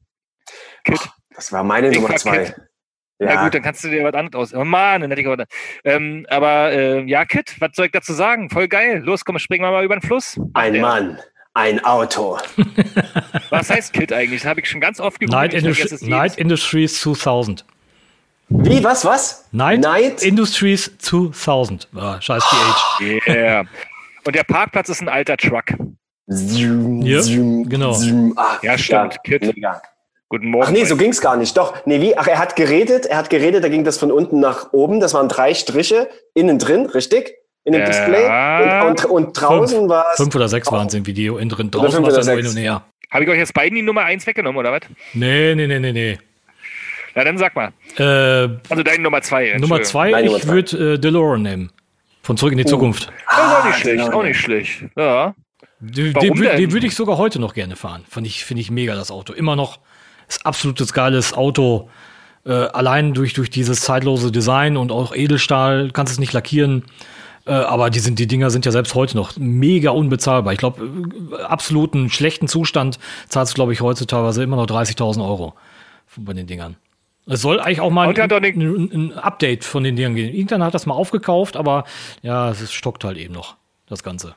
Kit. Das war meine Ich Nummer war zwei. Kid. Na gut, dann kannst du dir was anderes aus. Oh Mann, dann hätte ich was. Ähm, aber äh, ja, Kit, was soll ich dazu sagen? Voll geil. Los, komm, springen wir mal über den Fluss. ein Der- Mann, ein Auto. Was heißt Kit eigentlich? Das habe ich schon ganz oft geguckt. Night, Ich Indus vergesse es Night Industries 2000. Wie, was, was? Night, Night? Industries 2000. Ah, scheiß PH. Yeah. Und der Parkplatz ist ein alter Truck. Zoom, Ja, zoom, genau. zoom. Ach, Ja, stimmt, Kid. Mega. Guten Morgen. Ach nee, so ging's gar nicht. Doch, nee, wie? Ach, er hat geredet, er hat geredet, da ging das von unten nach oben. Das waren drei Striche innen drin, richtig? In dem Ja. Display. Und, und, und draußen war es. Fünf oder sechs waren es im Video. Innen drin. Oder Draußen fünf war oder es ja nur hin sechs. und her. Habe ich euch jetzt beiden die Nummer eins weggenommen, oder was? Nee, nee, nee, nee, nee. Na, dann sag mal. Äh, Also deine Nummer zwei. Nummer zwei, Nein, ich würde äh, DeLorean nehmen. Von Zurück in die Zukunft. Das ist auch Ah, nicht schlecht, genau. auch nicht schlecht. Ja. Den, Warum den, den würde ich sogar heute noch gerne fahren. Finde ich, finde ich mega, das Auto. Immer noch ist absolutes geiles Auto. Äh, allein durch, durch dieses zeitlose Design und auch Edelstahl kannst es nicht lackieren. Äh, aber die, sind, die Dinger sind ja selbst heute noch mega unbezahlbar. Ich glaube, äh, absoluten schlechten Zustand zahlst du, glaube ich, heute teilweise immer noch 30.000 Euro bei den Dingern. Es soll eigentlich auch mal Und hat doch den- ein, ein Update von den Dingern geben. Irgendwann hat das mal aufgekauft, aber ja, es ist- stockt halt eben noch, das Ganze.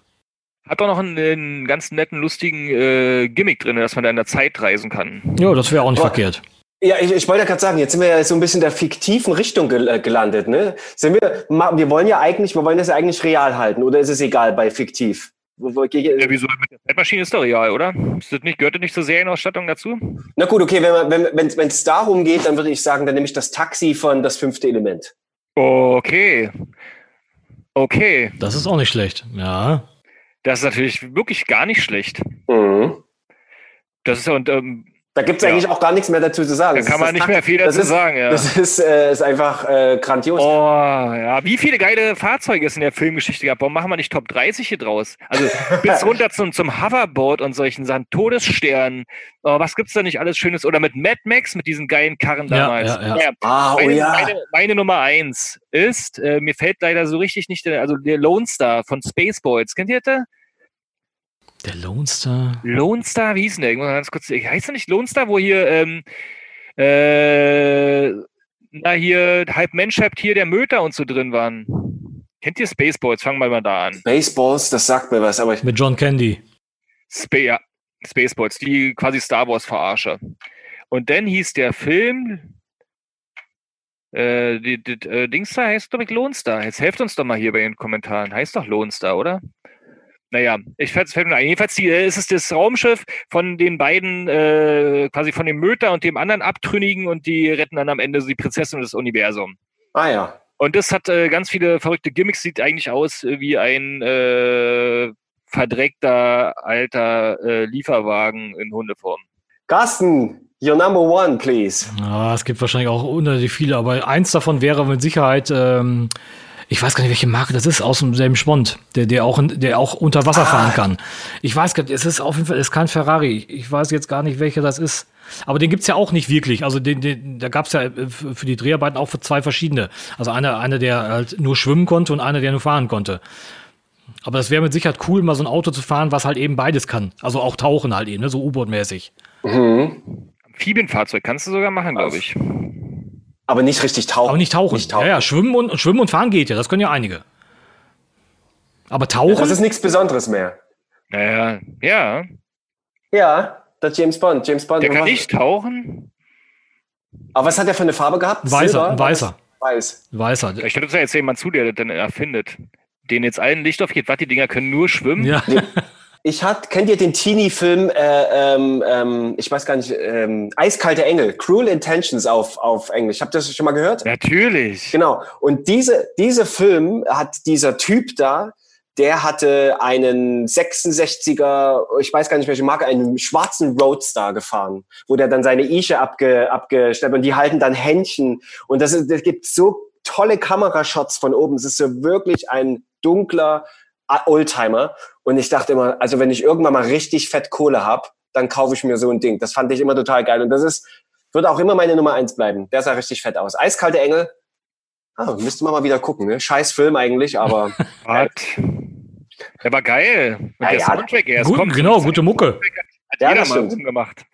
Hat doch noch einen, einen ganz netten, lustigen äh, Gimmick drin, dass man da in der Zeit reisen kann. Ja, das wäre auch nicht Boah. verkehrt. Ja, ich, ich wollte ja gerade sagen, jetzt sind wir ja so ein bisschen in der fiktiven Richtung gel äh, gelandet, ne? Sind wir, wir wollen ja eigentlich, wir wollen das ja eigentlich real halten, oder ist es egal bei fiktiv? Wo- wo- ge- Ja, wieso? Mit der Zeitmaschine ist doch real, oder? Ist das nicht, gehört das nicht zur Serienausstattung dazu? Na gut, okay, wenn man- wenn wenn wenn es darum geht, dann würde ich sagen, dann nehme ich das Taxi von das fünfte Element. Okay. Okay. Das ist auch nicht schlecht. Ja. Das ist natürlich wirklich gar nicht schlecht. Mhm. Das ist ja, und ähm, Da gibt's Ja. eigentlich auch gar nichts mehr dazu zu sagen. da Das kann man nicht mehr viel das dazu ist, sagen, ja. Das ist, äh, ist einfach äh, grandios. Oh, ja. Wie viele geile Fahrzeuge es in der Filmgeschichte gab. Warum machen wir nicht Top 30 hier draus? Also bis runter zum, zum Hoverboard und solchen Sachen, Todessternen. Oh, was gibt's da nicht alles Schönes? Oder mit Mad Max, mit diesen geilen Karren Ja, damals. ja, ja. Ah, oh Meine, ja. meine, meine Nummer eins ist, äh, mir fällt leider so richtig nicht, der, also der Lone Star von Spaceballs. Kennt ihr das? Der Lone Star. Lone Star, wie hieß denn der? Ich muss mal ganz kurz, heißt der nicht Lone Star, wo hier, ähm, äh, na hier, halb Mensch, halb Tier, der Möter und so drin waren? Kennt ihr Spaceballs? Fangen wir mal da an. Baseballs, das sagt mir was, aber ich, Mit John Candy. Spa ja, Spaceballs, die quasi Star Wars Verarscher. Und dann hieß der Film, äh, die, die, äh, Dings da heißt, glaube ich, Lone Star. Jetzt helft uns doch mal hier bei den Kommentaren. Heißt doch Lone Star, oder? Naja, ich fällt mir ein. Jedenfalls die, äh, ist es das Raumschiff von den beiden, äh, quasi von dem Möter und dem anderen Abtrünnigen und die retten dann am Ende so die Prinzessin und das Universum. ah ja. Und das hat äh, ganz viele verrückte Gimmicks, sieht eigentlich aus wie ein äh, verdreckter alter äh, Lieferwagen in Hundeform. Carsten, your number one, please. Ja, es gibt wahrscheinlich auch unendlich viele, aber eins davon wäre mit Sicherheit, ähm, ich weiß gar nicht, welche Marke das ist, aus dem selben Schmond, der, der, auch, in- der auch unter Wasser fahren kann. Ich weiß gar nicht, es ist auf jeden Fall, es ist kein Ferrari. Ich weiß jetzt gar nicht, welcher das ist. Aber den gibt's ja auch nicht wirklich. Also den, den, da gab's ja äh, für für die Dreharbeiten auch für zwei verschiedene. Also einer, einer, der halt nur schwimmen konnte und einer, der nur fahren konnte. Aber das wäre mit Sicherheit cool, mal so ein Auto zu fahren, was halt eben beides kann. Also auch tauchen halt eben, ne? so U-Boot-mäßig. Mhm. Amphibienfahrzeug kannst du sogar machen, glaube ich. Aber nicht richtig tauchen. Aber nicht tauchen. Nicht tauchen. Ja, ja, schwimmen und, schwimmen und fahren geht ja, das können ja einige. Aber tauchen? Das ist nichts Besonderes mehr. Naja, ja. Ja, der James Bond. James Bond. Der kann was- nicht tauchen. Aber was hat er für eine Farbe gehabt? Weißer, weißer. Weiß. Weißer. Ich hört uns ja jetzt jemand zu, der das dann erfindet. Den jetzt allen Licht aufgeht, was die Dinger können nur schwimmen. Ja. Ich hat, kennt ihr den Teenie-Film, äh, ähm, ähm, ich weiß gar nicht, ähm, Eiskalte Engel, Cruel Intentions auf, auf Englisch. Habt ihr das schon mal gehört? Natürlich. Genau. Und diese, diese Film hat dieser Typ da, der hatte einen 66er, ich weiß gar nicht welche Marke, einen schwarzen Roadstar gefahren, wo der dann seine Ische abge, abgestellt und die halten dann Händchen. Und das, ist, das gibt so tolle Kamerashots von oben. Es ist so wirklich ein dunkler Oldtimer. Und ich dachte immer, also wenn ich irgendwann mal richtig fett Kohle hab, dann kaufe ich mir so ein Ding. Das fand ich immer total geil. Und das ist, wird auch immer meine Nummer eins bleiben. Der sah richtig fett aus. Eiskalte Engel, Ah, müsste man mal wieder gucken, ne? Scheiß Film eigentlich, aber? Der war geil. Und Ja, der ja. Soundtrack erst Gut, kommt. genau, gute Mucke. Hat Ja, jeder das mal stimmt. rumgemacht.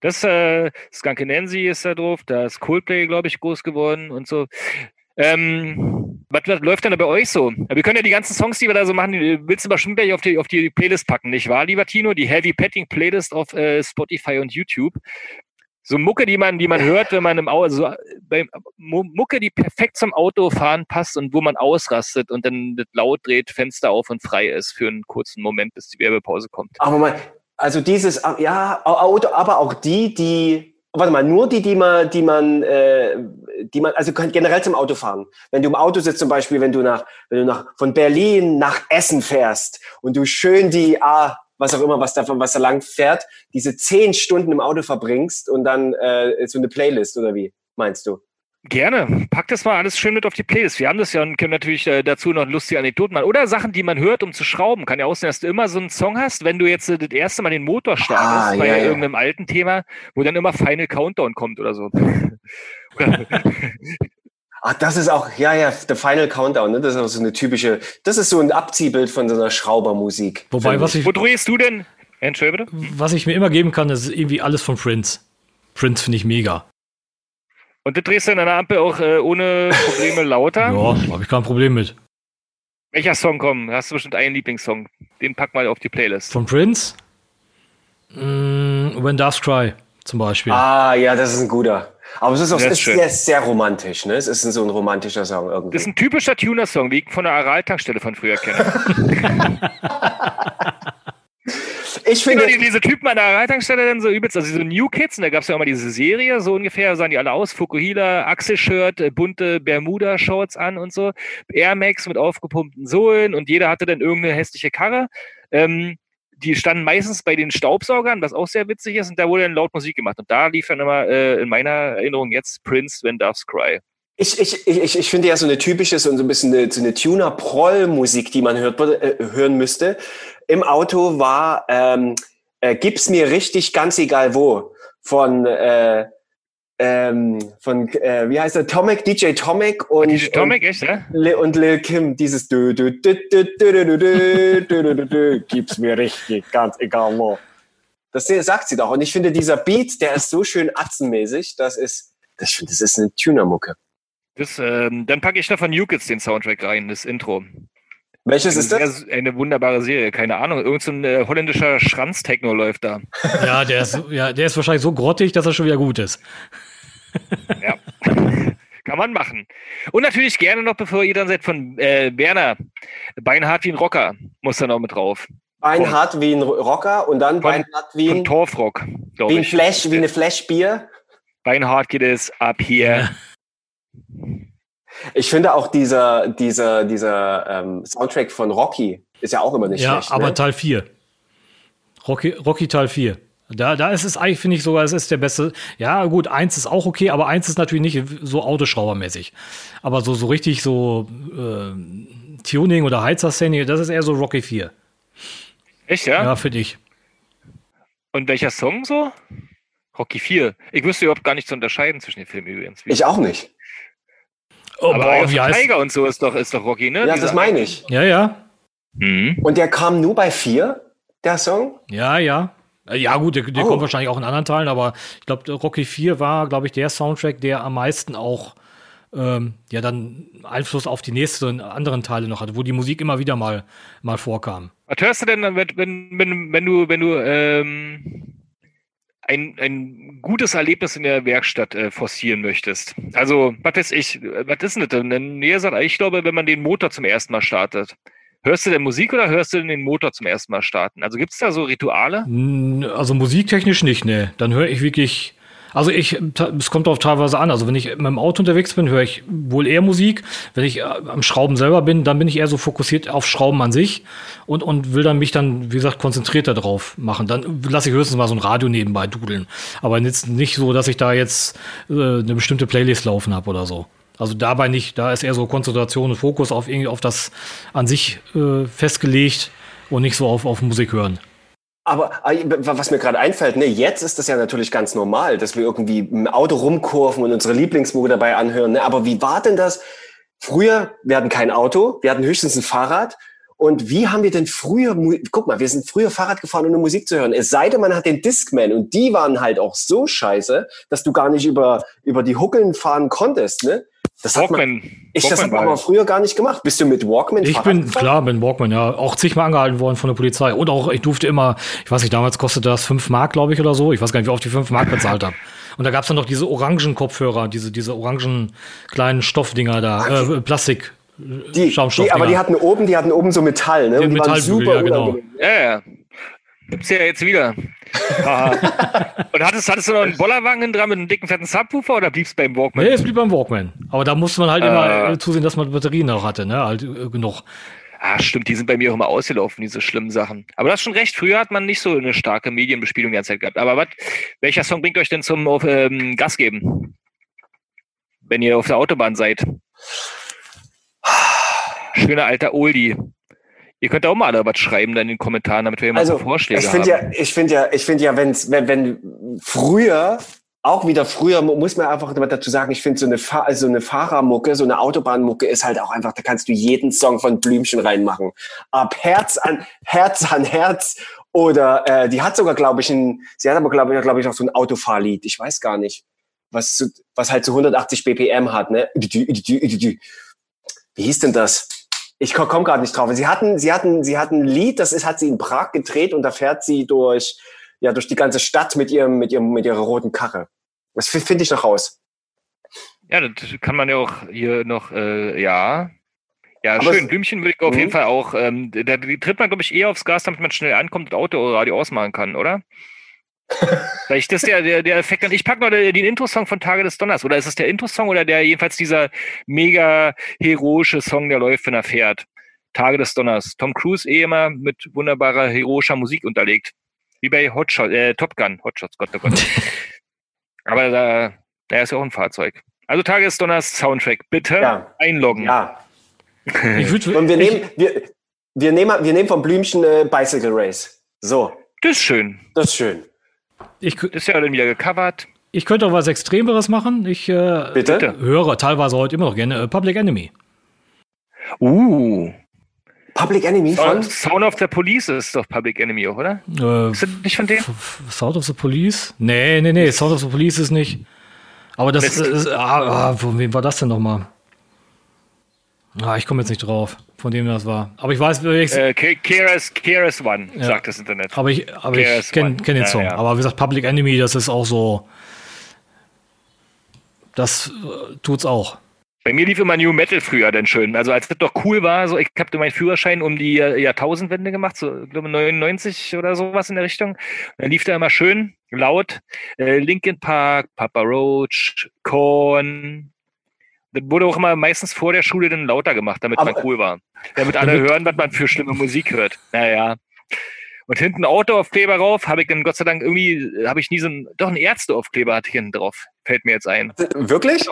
Das, äh, Skunky Nancy ist da drauf, da ist Coldplay, glaube ich, groß geworden und so. Ähm, was, was läuft denn da bei euch so? Wir können ja die ganzen Songs, die wir da so machen, willst du bestimmt gleich auf die, auf die Playlist packen, nicht wahr, lieber Tino? Die Heavy Petting Playlist auf äh, Spotify und YouTube. So Mucke, die man, die man hört, wenn man im Auto, so, Mu- Mucke, die perfekt zum Autofahren passt und wo man ausrastet und dann laut dreht, Fenster auf und frei ist für einen kurzen Moment, bis die Werbepause kommt. aber mal, also dieses, ja, aber auch die, die, warte mal, nur die, die man, die man, äh, die man, also generell zum Autofahren. Wenn du im Auto sitzt zum Beispiel, wenn du nach, wenn du nach, von Berlin nach Essen fährst und du schön die, ah, was auch immer, was da, was da lang fährt, diese zehn Stunden im Auto verbringst und dann äh, so eine Playlist oder wie, meinst du? Gerne. Pack das mal alles schön mit auf die Playlist. Wir haben das ja und können natürlich äh, dazu noch lustige Anekdoten machen. Oder Sachen, die man hört, um zu schrauben. Kann ja auch sein, dass du immer so einen Song hast, wenn du jetzt äh, das erste Mal den Motor startest, Ah, bei ja, ja. irgendeinem alten Thema, wo dann immer Final Countdown kommt oder so. Oder- Ah, das ist auch, ja, ja, The Final Countdown, ne? Das ist auch so eine typische, das ist so ein Abziehbild von so einer Schraubermusik. Wobei, was ich, wo drehst du denn? Entschuldigung bitte? was ich mir immer geben kann, ist irgendwie alles von Prince. Prince finde ich mega. Und das drehst du in einer Ampel auch äh, ohne Probleme lauter? Ja, habe ich kein Problem mit. Welcher Song kommt? Hast du bestimmt einen Lieblingssong? Den pack mal auf die Playlist. Von Prince? Mm, When Doves Cry zum Beispiel. Ah, ja, das ist ein guter. Aber es ist, auch, ist sehr, sehr romantisch, ne? Es ist so ein romantischer Song irgendwie. Das ist ein typischer Tuner-Song, wie ich von der Aral-Tankstelle von früher kenne. ich finde, die, diese Typen an der Aral-Tankstelle dann so übelst, also diese New Kids, und da gab es ja immer diese Serie, so ungefähr sahen die alle aus, Fukuhila, Axel-Shirt, äh, bunte Bermuda-Shorts an und so, Air Max mit aufgepumpten Sohlen und jeder hatte dann irgendeine hässliche Karre. Ähm, die standen meistens bei den Staubsaugern, was auch sehr witzig ist, und da wurde dann laut Musik gemacht. Und da lief dann immer äh, in meiner Erinnerung jetzt Prince, When Doves Cry. ich, ich, ich, ich finde ja so eine typische, so ein bisschen eine, so eine Tuner-Proll-Musik, die man hört, äh, hören müsste. Im Auto war ähm, äh, Gib's mir richtig, ganz egal wo. Von, äh, ähm, von äh, wie heißt er? Tomek, DJ Tomek und, DJ Tomek, echt, ja? und, Lil- und Lil Kim, dieses dü, dü, dü, dü, dü, dü, dü, dü, dü, dü, Gib's mir richtig, ganz egal wo. Das sagt sie doch. Und ich finde, dieser Beat, der ist so schön atzenmäßig, das ist, das, das ist eine Tuner-Mucke. Das, ähm, dann packe ich da von Kids den Soundtrack rein, das Intro. Welches ist das? eine wunderbare Serie, keine Ahnung. Irgend so ein äh, holländischer Schranztechno läuft da. Ja, der ist, ja, der ist wahrscheinlich so grottig, dass er schon wieder gut ist. Ja. Kann man machen. Und natürlich gerne noch, bevor ihr dann seid, von äh, Werner. Beinhart wie ein Rocker muss da noch mit drauf. Beinhart wie ein Rocker und dann Von- Beinhart wie ein, Torfrock, glaube wie ein ich. Flash, wie eine Flash-Bier. Beinhart geht es ab hier. Ich finde auch dieser, dieser, dieser ähm, Soundtrack von Rocky ist ja auch immer nicht ja, schlecht. aber ne? Teil 4. Rocky, Rocky Teil 4. Da, da ist es eigentlich, finde ich sogar, es ist der beste. Ja, gut, eins ist auch okay, aber eins ist natürlich nicht so Autoschraubermäßig. Aber so, so richtig so äh, Tuning oder Heizerszene, das ist eher so Rocky 4. Echt, ja? Ja, finde ich. Und welcher Song so? Rocky 4. Ich wüsste überhaupt gar nicht zu unterscheiden zwischen den Filmen übrigens. ich auch nicht. Oh, aber boah, Eye of wie heißt Tiger und so ist doch, ist doch Rocky, ne? Ja, Dieser- das meine ich. Ja, ja. Mhm. Und der kam nur bei vier, der Song? Ja, ja. Äh, Ja, gut, der, der Oh. kommt wahrscheinlich auch in anderen Teilen, aber ich glaube, Rocky 4 war, glaube ich, der Soundtrack, der am meisten auch ähm, ja dann Einfluss auf die nächsten anderen Teile noch hatte, wo die Musik immer wieder mal, mal vorkam. Was hörst du denn, wenn, wenn, wenn du, wenn du ähm, ein, ein gutes Erlebnis in der Werkstatt äh, forcieren möchtest? Also, was weiß ich, was ist denn das denn? Nee, sagt, ich glaube, wenn man den Motor zum ersten Mal startet. Hörst du denn Musik oder hörst du denn den Motor zum ersten Mal starten? Also gibt es da so Rituale? Also musiktechnisch nicht, ne. Dann höre ich wirklich. Also ich, es kommt auch teilweise an. Also wenn ich mit dem Auto unterwegs bin, höre ich wohl eher Musik. Wenn ich äh, am Schrauben selber bin, dann bin ich eher so fokussiert auf Schrauben an sich und, und will dann mich dann, wie gesagt, konzentrierter drauf machen. Dann lasse ich höchstens mal so ein Radio nebenbei dudeln. Aber jetzt nicht so, dass ich da jetzt äh, eine bestimmte Playlist laufen habe oder so. Also dabei nicht, da ist eher so Konzentration und Fokus auf irgendwie auf das an sich äh, festgelegt und nicht so auf, auf Musik hören. Aber äh, was mir gerade einfällt, ne, jetzt ist das ja natürlich ganz normal, dass wir irgendwie im Auto rumkurven und unsere Lieblingsmucke dabei anhören. Ne? Aber wie war denn das? Früher, wir hatten kein Auto, wir hatten höchstens ein Fahrrad. Und wie haben wir denn früher, guck mal, wir sind früher Fahrrad gefahren, um Musik zu hören. Es sei denn, man hat den Discman und die waren halt auch so scheiße, dass du gar nicht über, über die Huckeln fahren konntest, ne? Das hat man, Walkman. ich, das hat Walkman man war aber früher gar nicht gemacht. Bist du mit Walkman Ich bin, gefahren? klar, bin Walkman, ja. Auch zigmal angehalten worden von der Polizei. Und auch, ich durfte immer, ich weiß nicht, damals kostete das 5 Mark, glaube ich, oder so. Ich weiß gar nicht, wie oft ich 5 Mark bezahlt habe. Und da gab es dann noch diese orangen Kopfhörer, diese, diese orangen kleinen Stoffdinger da, äh, Plastik. Die, die, Schaumstoffdinger. aber die hatten oben, die hatten oben so Metall, ne? Und die waren Metallbügel, super ja, genau. Ja, ja. Gibt's ja jetzt wieder. Aha. Und hattest, hattest du noch einen Bollerwagen dran mit einem dicken, fetten Subwoofer oder bliebst beim Walkman? Nee, es blieb beim Walkman. Aber da musste man halt Äh. immer zusehen, dass man Batterien noch hatte, ne? Halt äh, genug. Ah, stimmt, die sind bei mir auch immer ausgelaufen, diese schlimmen Sachen. Aber das ist schon recht. Früher hat man nicht so eine starke Medienbespielung die ganze Zeit gehabt. Aber was, welcher Song bringt euch denn zum auf, ähm, Gas geben? Wenn ihr auf der Autobahn seid. Schöner alter Oldie. Ihr könnt auch mal alle was schreiben dann in den Kommentaren, damit wir mal so Also, Vorschläge ich haben. finde ja, ich finde ja, ich finde ja, wenn's, wenn, wenn früher, auch wieder früher, mu- muss man einfach dazu sagen, ich finde so eine, Fahr so eine Fahrermucke, so eine Autobahnmucke ist halt auch einfach, da kannst du jeden Song von Blümchen reinmachen. Ab Herz an, Herz an Herz. Oder äh, die hat sogar, glaube ich, ein, sie hat aber, glaube ich, glaube ich, auch so ein Autofahrlied. Ich weiß gar nicht. was, was halt so 180 BPM hat, ne? Wie hieß denn das? Ich komme komm gerade nicht drauf. Sie hatten, sie hatten, sie hatten ein Lied, das ist, hat sie in Prag gedreht und da fährt sie durch, ja, durch die ganze Stadt mit ihrem, mit ihrem, mit ihrer roten Karre. Das fi- finde ich noch raus. Ja, das kann man ja auch hier noch, äh, ja. Ja, Aber schön. Blümchen würde ich auf Mhm. jeden Fall auch. Ähm, da tritt man, glaube ich, eher aufs Gas, damit man schnell ankommt und Autoradio ausmachen kann, oder? Vielleicht ist der, der, der Effekt. Und ich packe noch den den Intro-Song von Tage des Donners. Oder ist es der Intro-Song oder der jedenfalls dieser mega heroische Song, der läuft, wenn er fährt? Tage des Donners. Tom Cruise eh immer mit wunderbarer heroischer Musik unterlegt. Wie bei Hotshot, äh, Top Gun. Hotshots, Gott, oh Gott. Aber da, da ist ja auch ein Fahrzeug. Also Tage des Donners Soundtrack. Bitte Ja. einloggen. Ja. Und wir nehmen, wir, wir nehmen, wir nehmen vom Blümchen äh, Bicycle Race. So, Das ist schön. das ist schön. Ich, Das ist ja dann wieder gecovert. ich könnte auch was Extremeres machen. Ich äh, Bitte? Höre teilweise heute immer noch gerne äh, Public Enemy. Uh. Public Enemy von? Sound of the Police ist doch Public Enemy auch, oder? Äh, Ist das nicht von denen? Sound of the Police? Nee, nee, nee, Sound of the Police ist nicht. Aber das Mist. ist, ah, ah, von wem war das denn nochmal? Ah, ich komme jetzt nicht drauf, von dem das war. Aber ich weiß, ich, Äh, K- KRS, KRS One, Ja. sagt das Internet. aber ich, aber ich kenne kenn den Ja, Song. ja. Aber wie gesagt, Public Enemy, das ist auch so. Das äh, tut's auch. Bei mir lief immer New Metal früher dann schön. Also als das doch cool war, so ich habe meinen Führerschein um die Jahr- Jahrtausendwende gemacht, so glaube 99 oder sowas in der Richtung. Dann lief da immer schön laut äh, Linkin Park, Papa Roach, Korn. Das wurde auch immer meistens vor der Schule dann lauter gemacht, damit Aber- man cool war. Damit alle hören, was man für schlimme Musik hört. Naja. Und hinten Autoaufkleber rauf, habe ich dann Gott sei Dank irgendwie, äh, habe ich nie so ein, doch ein Ärzteaufkleber hatte ich hinten drauf. Fällt mir jetzt ein. Wirklich?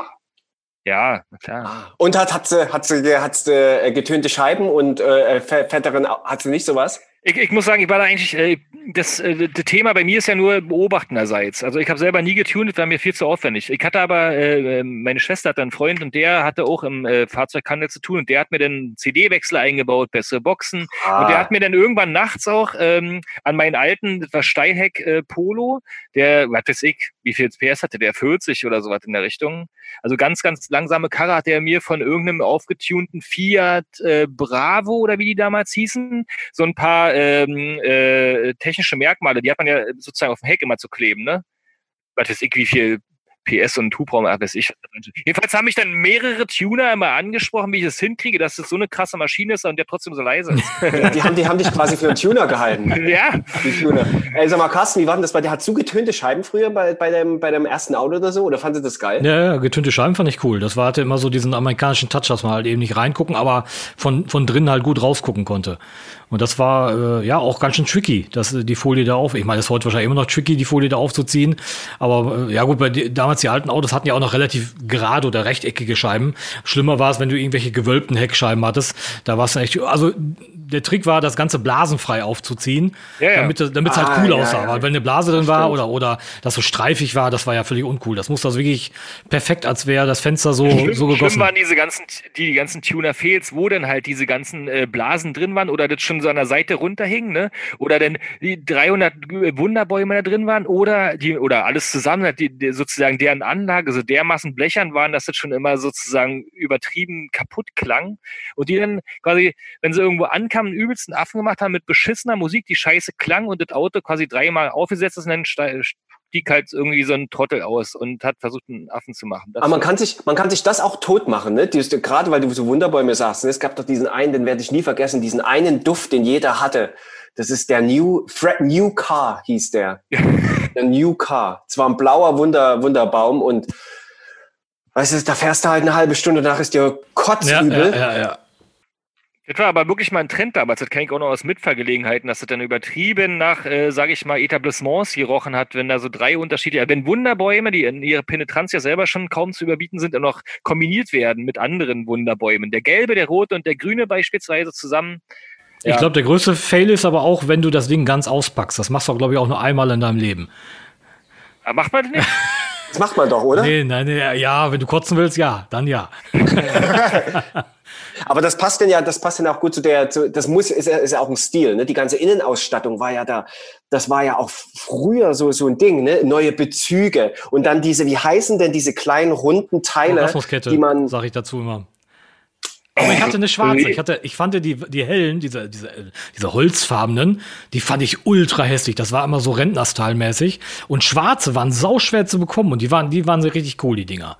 Ja, klar. Und hat, hat sie, hat sie, hat sie äh, getönte Scheiben und äh, fe- fetteren, hat sie nicht sowas? Ich, ich muss sagen, ich war da eigentlich, äh, das, äh, das Thema bei mir ist ja nur beobachtenderseits. Also ich habe selber nie getunt, das war mir viel zu aufwendig. Ich hatte aber, äh, meine Schwester hat einen Freund und der hatte auch im Fahrzeughandel zu tun und der hat mir dann CD-Wechsler eingebaut, bessere Boxen. Ah. Und der hat mir dann irgendwann nachts auch ähm, an meinen alten, das war Steilheck äh, Polo, der, was weiß ich, wie viel PS hatte der, 40 oder sowas in der Richtung. Also ganz, ganz langsame Karre hat er mir von irgendeinem aufgetunten Fiat äh, Bravo oder wie die damals hießen, so ein paar ähm, äh, technische Merkmale, die hat man ja sozusagen auf dem Heck immer zu kleben, ne? Was ich, wie viel PS und Hubraum, ich. Jedenfalls haben mich dann mehrere Tuner immer angesprochen, wie ich es hinkriege, dass es so eine krasse Maschine ist und der trotzdem so leise ist. Die haben, die haben dich quasi für einen Tuner gehalten. ja, Die Tuner. Ey, sag mal, Carsten, wie war denn das bei dir? Hast du getönte Scheiben früher bei, bei, dem, bei dem ersten Auto oder so? Oder fandest du das geil? Ja, ja, getönte Scheiben fand ich cool. Das war, hatte immer so diesen amerikanischen Touch, dass man halt eben nicht reingucken, aber von, von drinnen halt gut rausgucken konnte. Und das war äh, ja auch ganz schön tricky, dass äh, die Folie da auf. Ich meine, das ist heute wahrscheinlich immer noch tricky, die Folie da aufzuziehen. Aber äh, ja gut, bei die, damals die alten Autos hatten ja auch noch relativ gerade oder rechteckige Scheiben. Schlimmer war es, wenn du irgendwelche gewölbten Heckscheiben hattest. Da war es echt. Also der Trick war, das Ganze blasenfrei aufzuziehen, Ja, ja. damit es es Ah, halt cool ja, aussah. ja. Weil wenn eine Blase drin war oder oder das so streifig war, das war ja völlig uncool. Das musste also wirklich perfekt, als wäre das Fenster so Schlimm, so schlimm gegossen. waren diese ganzen, die, die ganzen Tuner-Fails, wo dann halt diese ganzen äh, Blasen drin waren oder das schon so an der Seite runterhing, ne? Oder dann die 300 Wunderbäume da drin waren oder die, oder alles zusammen, die, die, sozusagen deren Anlage so dermaßen blechern waren, dass das schon immer sozusagen übertrieben kaputt klang. Und die dann quasi, wenn sie irgendwo ankamen, den übelsten Affen gemacht haben mit beschissener Musik, die scheiße klang und das Auto quasi dreimal aufgesetzt ist und dann stieg halt irgendwie so ein Trottel aus und hat versucht, einen Affen zu machen. Das Aber man kann sich, man kann sich das auch tot machen, ne? Gerade weil du so Wunderbäume sagst. Ne? Es gab doch diesen einen, den werde ich nie vergessen, diesen einen Duft, den jeder hatte. Das ist der New, Fred, New Car hieß der. der New Car. Es war ein blauer Wunder, Wunderbaum und weißt du, da fährst du halt eine halbe Stunde, danach ist dir Ja, kotzübel. ja, ja, ja. Das war aber wirklich mal ein Trend damals. Das kenne ich auch noch aus Mitfahrgelegenheiten, dass das dann übertrieben nach, äh, sage ich mal, Etablissements gerochen hat, wenn da so drei Unterschiede, wenn Wunderbäume, die in ihrer Penetranz ja selber schon kaum zu überbieten sind, dann noch kombiniert werden mit anderen Wunderbäumen. Der gelbe, der rote und der grüne beispielsweise zusammen. Ich glaube, der größte Fail ist aber auch, wenn du das Ding ganz auspackst. Das machst du, glaube ich, auch nur einmal in deinem Leben. Aber macht man das nicht? Das macht man doch, oder? Nee, nein, nee, ja, wenn du kotzen willst, ja, dann ja. Aber das passt denn ja, das passt dann auch gut zu der, zu, das muss, ist, ja- ist ja auch ein Stil, ne? Die ganze Innenausstattung war ja da, das war ja auch früher so, so ein Ding, ne? Neue Bezüge. Und dann diese, wie heißen denn diese kleinen runden Teile, die man, sag ich dazu immer. Aber ich hatte eine schwarze. Ich hatte, ich fand die, die hellen, diese, diese, diese holzfarbenen, die fand ich ultra hässlich. Das war immer so Rentnerstyle-mäßig. Und schwarze waren sauschwer zu bekommen und die waren, die waren so richtig cool, die Dinger.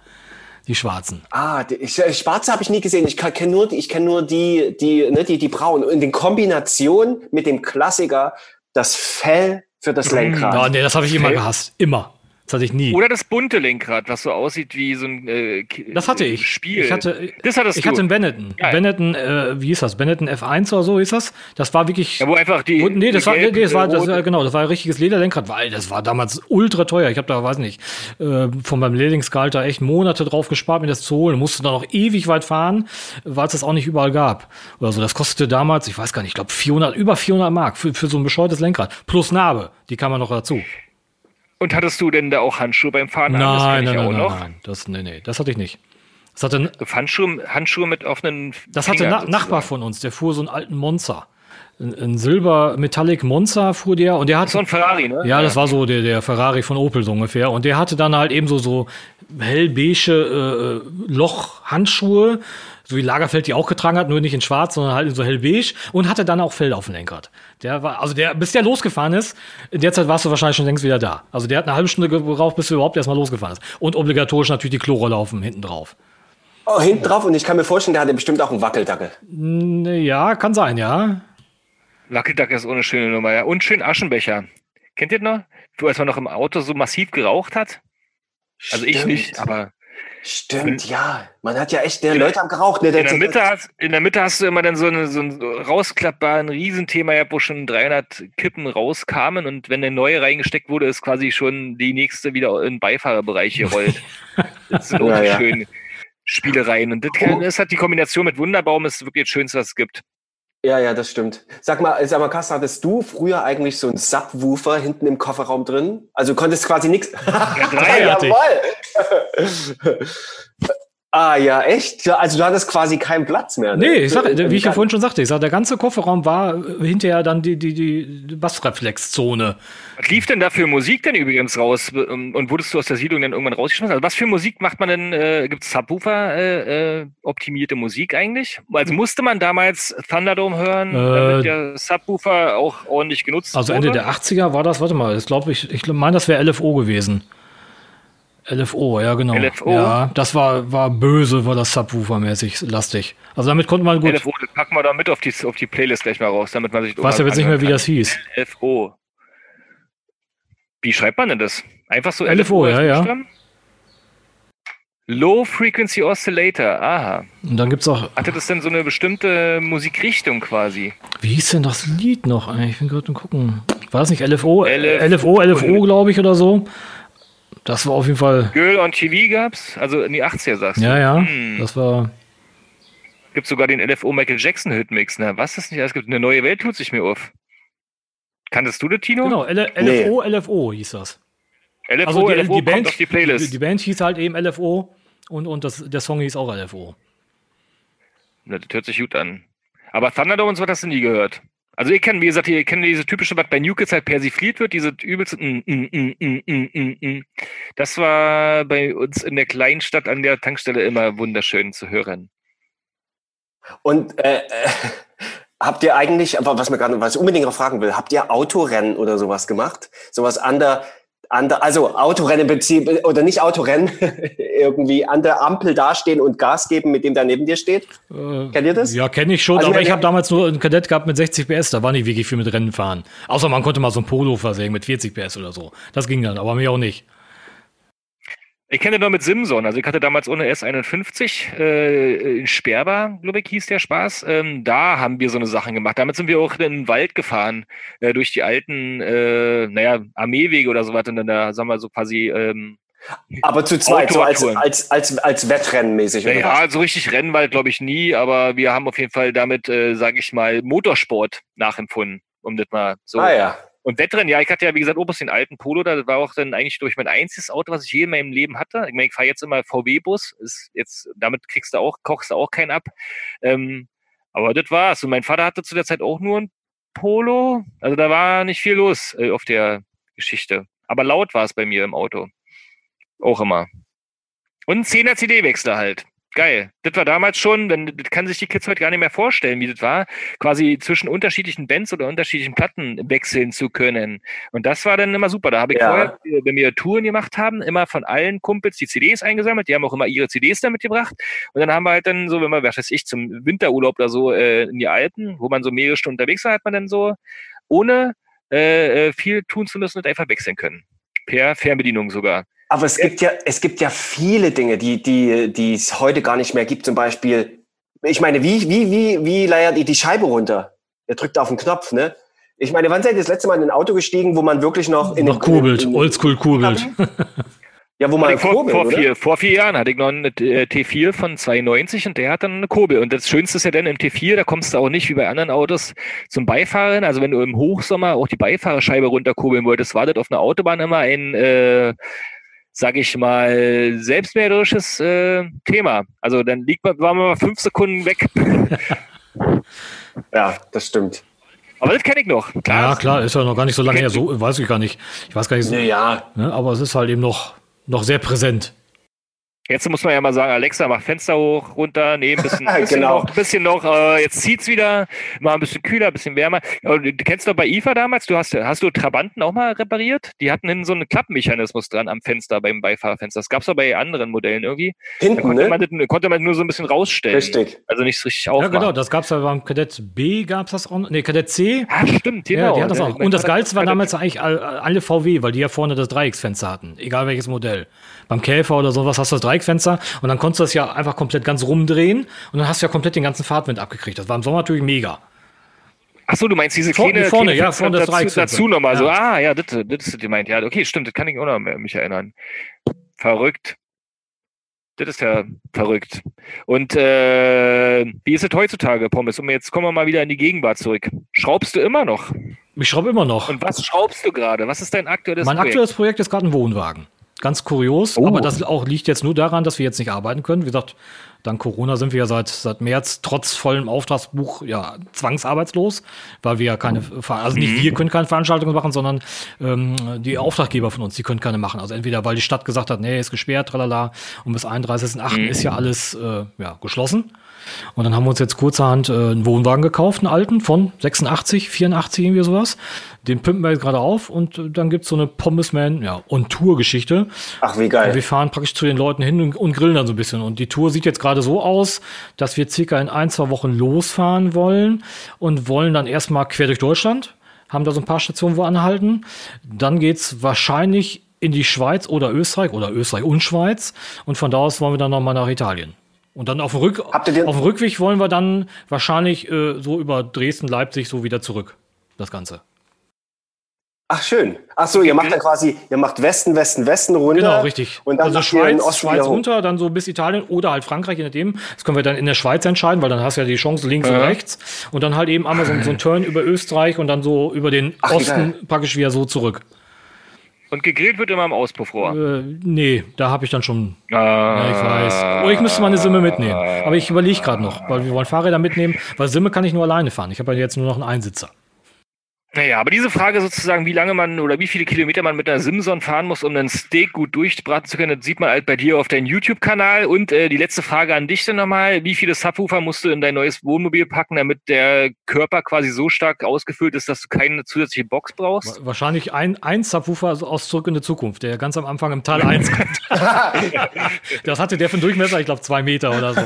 Die schwarzen. ah, die, ich, äh, schwarze habe ich nie gesehen. Ich kenne nur, die- ich kenne nur die, die, ne, die, die braunen. Und in Kombination mit dem Klassiker, das Fell für das Lenkrad. Ja, nee, das habe ich immer gehasst. Immer. Das hatte ich nie. Oder das bunte Lenkrad, was so aussieht wie so ein äh, Das hatte äh, ich. Spiel. Ich hatte, das hattest ich du. hatte einen Benetton. Geil. Benetton, äh, wie hieß das? Benetton F1 oder so hieß das. Das war wirklich. ja, wo einfach die. Und nee, das die war, nee, das war, das rot- war, genau, das war ein richtiges Lederlenkrad, weil das war damals ultra teuer. Ich habe da, weiß nicht, äh, von meinem Lehrlingsgehalt da echt Monate drauf gespart, mir das zu holen. Musste dann noch ewig weit fahren, weil es das auch nicht überall gab. Oder so. Das kostete damals, ich weiß gar nicht, ich glaube 400, über 400 Mark für, für so ein bescheuertes Lenkrad. Plus Narbe, die kam man noch dazu. Und hattest du denn da auch Handschuhe beim Fahren? an? Das Nein, nein, nein, auch nein, noch. nein. Das, nee, nee, das hatte ich nicht. Das hatte, Handschuhe, Handschuhe mit offenen. Das hatte Na. Nachbar von uns, der fuhr so einen alten Monster. Ein, ein Silber Metallic Monster fuhr der und der hat So ein Ferrari, ne? ja, das war so der, der Ferrari von Opel so ungefähr und der hatte dann halt eben so so hellbeige äh, Lochhandschuhe, so wie Lagerfeld die auch getragen hat, nur nicht in schwarz, sondern halt in so hellbeige und hatte dann auch Fell auf dem Lenkrad. Der war also der bis der losgefahren ist, in der Zeit warst du wahrscheinlich schon längst wieder da. Also der hat eine halbe Stunde gebraucht, bis er überhaupt erstmal losgefahren ist und obligatorisch natürlich die Klorolle auf dem hinten drauf. Oh, hinten drauf. Und ich kann mir vorstellen, der hatte bestimmt auch einen Wackeldackel. Ja, kann sein, ja. Wackeldack ist ohne schöne Nummer, ja. Und schön Aschenbecher. Kennt ihr noch? Wo als man noch im Auto so massiv geraucht hat? Also ich Stimmt. nicht, aber Stimmt, ja. Man hat ja echt, ne, Leute haben geraucht. Ne, in der, Mitte hast, in der Mitte hast du immer dann so, eine, so einen rausklappbaren Riesenthema wo schon 300 Kippen rauskamen und wenn der neue reingesteckt wurde, ist quasi schon die nächste wieder in den Beifahrerbereich gerollt. Das sind auch Ja, schönen Spielereien. Und das, kann, das hat die Kombination mit Wunderbaum ist wirklich das Schönste, was es gibt. Ja, ja, das stimmt. Sag mal, sag mal, Kass, hattest du früher eigentlich so einen Subwoofer hinten im Kofferraum drin? Also du konntest quasi nichts. Ja, ich. jawohl. Ah, ja, echt? Also du hattest quasi keinen Platz mehr. ne? Nee, ich sag, wie ich ja vorhin schon sagte, ich sag, der ganze Kofferraum war äh, hinterher dann die, die, die Bassreflexzone. Was lief denn da für Musik denn übrigens raus? Und und wurdest du aus der Siedlung dann irgendwann rausgeschmissen? Also was für Musik macht man denn? Äh, Gibt es Subwoofer äh, äh, optimierte Musik eigentlich? Also musste man damals Thunderdome hören, damit der Subwoofer auch ordentlich genutzt Äh, Also wurde? Ende der 80er war das, warte mal, das glaube ich, ich meine, das wäre LFO gewesen. LFO, ja genau. LFO? Ja, das war, war böse, war das Subwoofer-mäßig lastig. Also damit konnte man gut, LFO, das packen wir da mit auf die, auf die Playlist gleich mal raus, damit man sich ich weiß ja jetzt nicht mehr, wie das hieß. LFO. Wie schreibt man denn das? Einfach so LFO, als ja, ja. Low Frequency Oscillator, aha. Und dann gibt's auch, Hatte das denn so eine bestimmte Musikrichtung quasi? wie hieß denn das Lied noch eigentlich? Ich bin gerade gucken. War das nicht LFO? LFO. LFO, LFO, glaube ich, oder so. Das war auf jeden Fall, Girl on TV gab's? Also in die 80er sagst ja, du? ja, Hm. das war, Gibt sogar den LFO Michael Jackson Hitmix, ne? Was ist nicht? Es gibt eine neue Welt, tut sich mir auf. Kanntest du das, Tino? genau, L Nee. LFO, LFO hieß das. LFO, Also die, LFO die, Band, kommt auf die Playlist. Die, die Band hieß halt eben LFO und, und das, der Song hieß auch LFO. Na, das hört sich gut an. Aber Thunderdome und so was hast du nie gehört. Also ich kenne, wie gesagt, ihr kennt diese typische, was bei New Kids halt persifliert wird, diese übelste mm, mm, mm, mm, mm, mm, mm. Das war bei uns in der Kleinstadt an der Tankstelle immer wunderschön zu hören. Und äh, äh, habt ihr eigentlich, was mir gerade, was ich unbedingt noch fragen will, habt ihr Autorennen oder sowas gemacht? Sowas an der, an der also Autorennen beziehen oder nicht Autorennen, irgendwie an der Ampel dastehen und Gas geben, mit dem da neben dir steht? Äh, Kennt ihr das? Ja, kenne ich schon, Also, aber ich habe damals nur einen Kadett gehabt mit 60 PS, da war nicht wirklich viel mit Rennen fahren. Außer man konnte mal so ein Polo versägen mit 40 PS oder so. Das ging dann, aber mir auch nicht. Ich kenne nur mit Simson. Also ich hatte damals ohne S51 äh, in Sperber, glaube ich, hieß der Spaß. Ähm, da haben wir so eine Sachen gemacht. Damit sind wir auch in den Wald gefahren, äh, durch die alten, äh, naja, Armeewege oder sowas. Und dann da, sagen wir so quasi, ähm, Aber zu zweit, so als, als, als, als Wettrennenmäßig was? naja, so richtig Rennwald glaube ich nie, aber wir haben auf jeden Fall damit, äh, sage ich mal, Motorsport nachempfunden, um das mal so Ah ja, Und Wettrennen, ja, ich hatte ja, wie gesagt, Opus den alten Polo, da war auch dann eigentlich durch mein einziges Auto, was ich je in meinem Leben hatte. Ich meine, ich fahre jetzt immer VW-Bus, ist jetzt, damit kriegst du auch, kochst du auch keinen ab. Ähm, aber das war's. Und mein Vater hatte zu der Zeit auch nur ein Polo. Also da war nicht viel los äh, auf der Geschichte. Aber laut war es bei mir im Auto. Auch immer. Und ein 10er CD-Wechsler halt. Geil. Das war damals schon, denn das kann sich die Kids heute gar nicht mehr vorstellen, wie das war, quasi zwischen unterschiedlichen Bands oder unterschiedlichen Platten wechseln zu können. Und das war dann immer super. Da habe ich Ja. vorher, äh, wenn wir Touren gemacht haben, immer von allen Kumpels die CDs eingesammelt. Die haben auch immer ihre CDs da mitgebracht. Und dann haben wir halt dann so, wenn wir, was weiß ich, zum Winterurlaub oder so äh, in die Alpen, wo man so mehrere Stunden unterwegs war, hat man dann so, ohne äh, äh, viel tun zu müssen, das einfach wechseln können. Per Fernbedienung sogar. Aber es gibt ja, es gibt ja viele Dinge, die, die, die es heute gar nicht mehr gibt. Zum Beispiel, ich meine, wie, wie, wie, wie leiert ihr die Scheibe runter? Ihr drückt auf den Knopf, ne? Ich meine, wann seid ihr das letzte Mal in ein Auto gestiegen, wo man wirklich noch in Noch den- kurbelt, oldschool kurbelt. Ja, wo man vor, kurbelt, vor, oder? vier, vor vier Jahren hatte ich noch einen äh, T4 von 92 und der hat dann eine Kurbel. Und das Schönste ist ja dann im T4, da kommst du auch nicht wie bei anderen Autos zum Beifahren. Also wenn du im Hochsommer auch die Beifahrerscheibe runterkurbeln wolltest, war das auf einer Autobahn immer ein, äh, sag ich mal, selbstmörderisches äh, Thema. Also dann liegt man, waren wir mal fünf Sekunden weg. Ja, das stimmt. Aber das kenne ich noch. Ja, klar, ist ja noch gar nicht so lange her, so weiß ich gar nicht. Ich weiß gar nicht, so, Ja, ja. ne, aber es ist halt eben noch, noch sehr präsent. Jetzt muss man ja mal sagen, Alexa, mach Fenster hoch, runter, nee, ein bisschen, bisschen Genau. noch, ein bisschen noch, äh, jetzt zieht's wieder, mal ein bisschen kühler, ein bisschen wärmer. Aber Du kennst doch bei IFA damals, du hast, hast du Trabanten auch mal repariert? Die hatten hinten so einen Klappmechanismus dran am Fenster, beim Beifahrerfenster. Das gab's doch bei anderen Modellen irgendwie. Da Hinten, konnte, man ne? das, konnte man nur so ein bisschen rausstellen. Richtig. Also nicht so richtig Ja, aufmachen. genau, das gab's ja beim Kadett B, gab's das auch noch. Nee, Kadett C. Ah, stimmt, genau. Ja, die hat das auch. Und das Geilste war damals eigentlich all- alle VW, weil die ja vorne das Dreiecksfenster hatten, egal welches Modell. Beim Käfer oder sowas hast du das Dreiecksfenster und dann konntest du das ja einfach komplett ganz rumdrehen und dann hast du ja komplett den ganzen Fahrtwind abgekriegt. Das war im Sommer natürlich mega. Ach so, du meinst diese kleine, vorne, kleine ja, vorne das dazu, Dreiecksfenster. dazu nochmal so. Ja. Ah, ja, das, das ist gemeint. Ja, okay, stimmt, das kann ich auch noch mehr- mich erinnern. Verrückt. Das ist ja verrückt. Und äh, wie ist es heutzutage, Pommes? Und jetzt kommen wir mal wieder in die Gegenwart zurück. Schraubst du immer noch? Ich schraube immer noch. Und was schraubst du gerade? Was ist dein aktuelles Mein Projekt? aktuelles Projekt ist gerade ein Wohnwagen. Ganz kurios, Oh. aber das auch liegt jetzt nur daran, dass wir jetzt nicht arbeiten können. Wie gesagt, dank Corona sind wir ja seit, seit März trotz vollem Auftragsbuch ja zwangsarbeitslos, weil wir ja keine, Ver- also nicht wir können keine Veranstaltungen machen, sondern ähm, die Auftraggeber von uns, die können keine machen. Also entweder weil die Stadt gesagt hat, nee, ist gesperrt, tralala, und bis 31.8. ist ja alles äh, ja, geschlossen. Und dann haben wir uns jetzt kurzerhand äh, einen Wohnwagen gekauft, einen alten von 86, 84, irgendwie sowas. Den pimpen wir jetzt gerade auf und äh, dann gibt's so eine Pommesman, ja, und Tour-Geschichte. Ach, wie Und geil. wir fahren praktisch zu den Leuten hin und, und grillen dann so ein bisschen. Und die Tour sieht jetzt gerade so aus, dass wir circa in ein, zwei Wochen losfahren wollen und wollen dann erstmal quer durch Deutschland, haben da so ein paar Stationen, wo anhalten. Dann geht's wahrscheinlich in die Schweiz oder Österreich oder Österreich und Schweiz. Und von da aus wollen wir dann nochmal nach Italien. Und dann auf dem, Rück Habt ihr den- auf dem Rückweg wollen wir dann wahrscheinlich äh, so über Dresden, Leipzig so wieder zurück. Das Ganze. Ach, schön. Ach so, ihr macht dann quasi, ihr macht Westen, Westen, Westen runter. Genau, richtig. Und dann also Schweiz, Schweiz runter, dann so bis Italien oder halt Frankreich, je nachdem. Das können wir dann in der Schweiz entscheiden, weil dann hast du ja die Chance links und Ja. rechts. Und dann halt eben einmal so, so ein Turn über Österreich und dann so über den Ach, Osten geil. praktisch wieder so zurück. Und gegrillt wird immer im Auspuffrohr. Äh, nee, da habe ich dann schon, Ah, ja, ich weiß. Oder ich müsste mal eine Simme mitnehmen. Aber ich überlege gerade noch, weil wir wollen Fahrräder mitnehmen, weil Simme kann ich nur alleine fahren. Ich habe ja jetzt nur noch einen Einsitzer. Naja, aber diese Frage sozusagen, wie lange man oder wie viele Kilometer man mit einer Simson fahren muss, um einen Steak gut durchbraten zu können, das sieht man halt bei dir auf deinem YouTube-Kanal. Und äh, die letzte Frage an dich dann nochmal. Wie viele Subwoofer musst du in dein neues Wohnmobil packen, damit der Körper quasi so stark ausgefüllt ist, dass du keine zusätzliche Box brauchst? Wa- Wahrscheinlich ein, ein Subwoofer aus Zurück in die Zukunft, der ganz am Anfang im Teil 1 kommt. das hatte der für einen Durchmesser, ich glaube, zwei Meter oder so.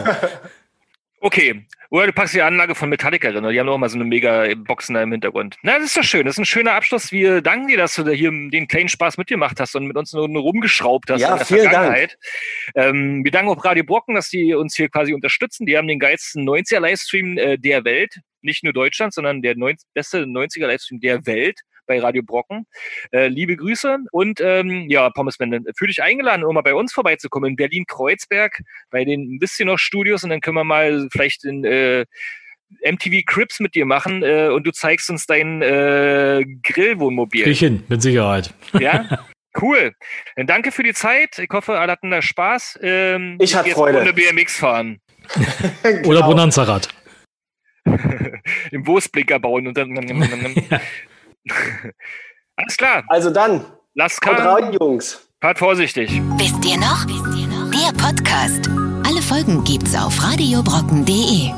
Okay. Oder du packst die Anlage von Metallica drin, oder die haben auch mal so eine mega Boxen da im Hintergrund. Na, das ist doch schön. Das ist ein schöner Abschluss. Wir danken dir, dass du da hier den kleinen Spaß mitgemacht hast und mit uns nur, nur rumgeschraubt hast Ja, in der vielen Vergangenheit. Ähm, wir danken auch Radio Brocken, dass die uns hier quasi unterstützen. Die haben den geilsten 90er Livestream äh, der Welt. Nicht nur Deutschland, sondern der 90, beste 90er Livestream der Welt bei Radio Brocken. Äh, liebe Grüße und ähm, ja, Pommesman, fühle dich eingeladen, um mal bei uns vorbeizukommen in Berlin-Kreuzberg, bei den ein bisschen noch Studios und dann können wir mal vielleicht in, äh, MTV Crips mit dir machen äh, und du zeigst uns dein äh, Grillwohnmobil. Krieg ich hin, mit Sicherheit. Ja? Cool. Dann danke für die Zeit. Ich hoffe, alle hatten da Spaß. Ähm, Ich hatte jetzt Freude. Ohne BMX fahren. Oder. Bonanza-Rad. Im Wurstblinker bauen und dann. Alles klar. Also dann, Lass haut kann. rein, Jungs. Fahrt vorsichtig. Wisst ihr noch? Der Podcast. Alle Folgen gibt's auf radiobrocken.de.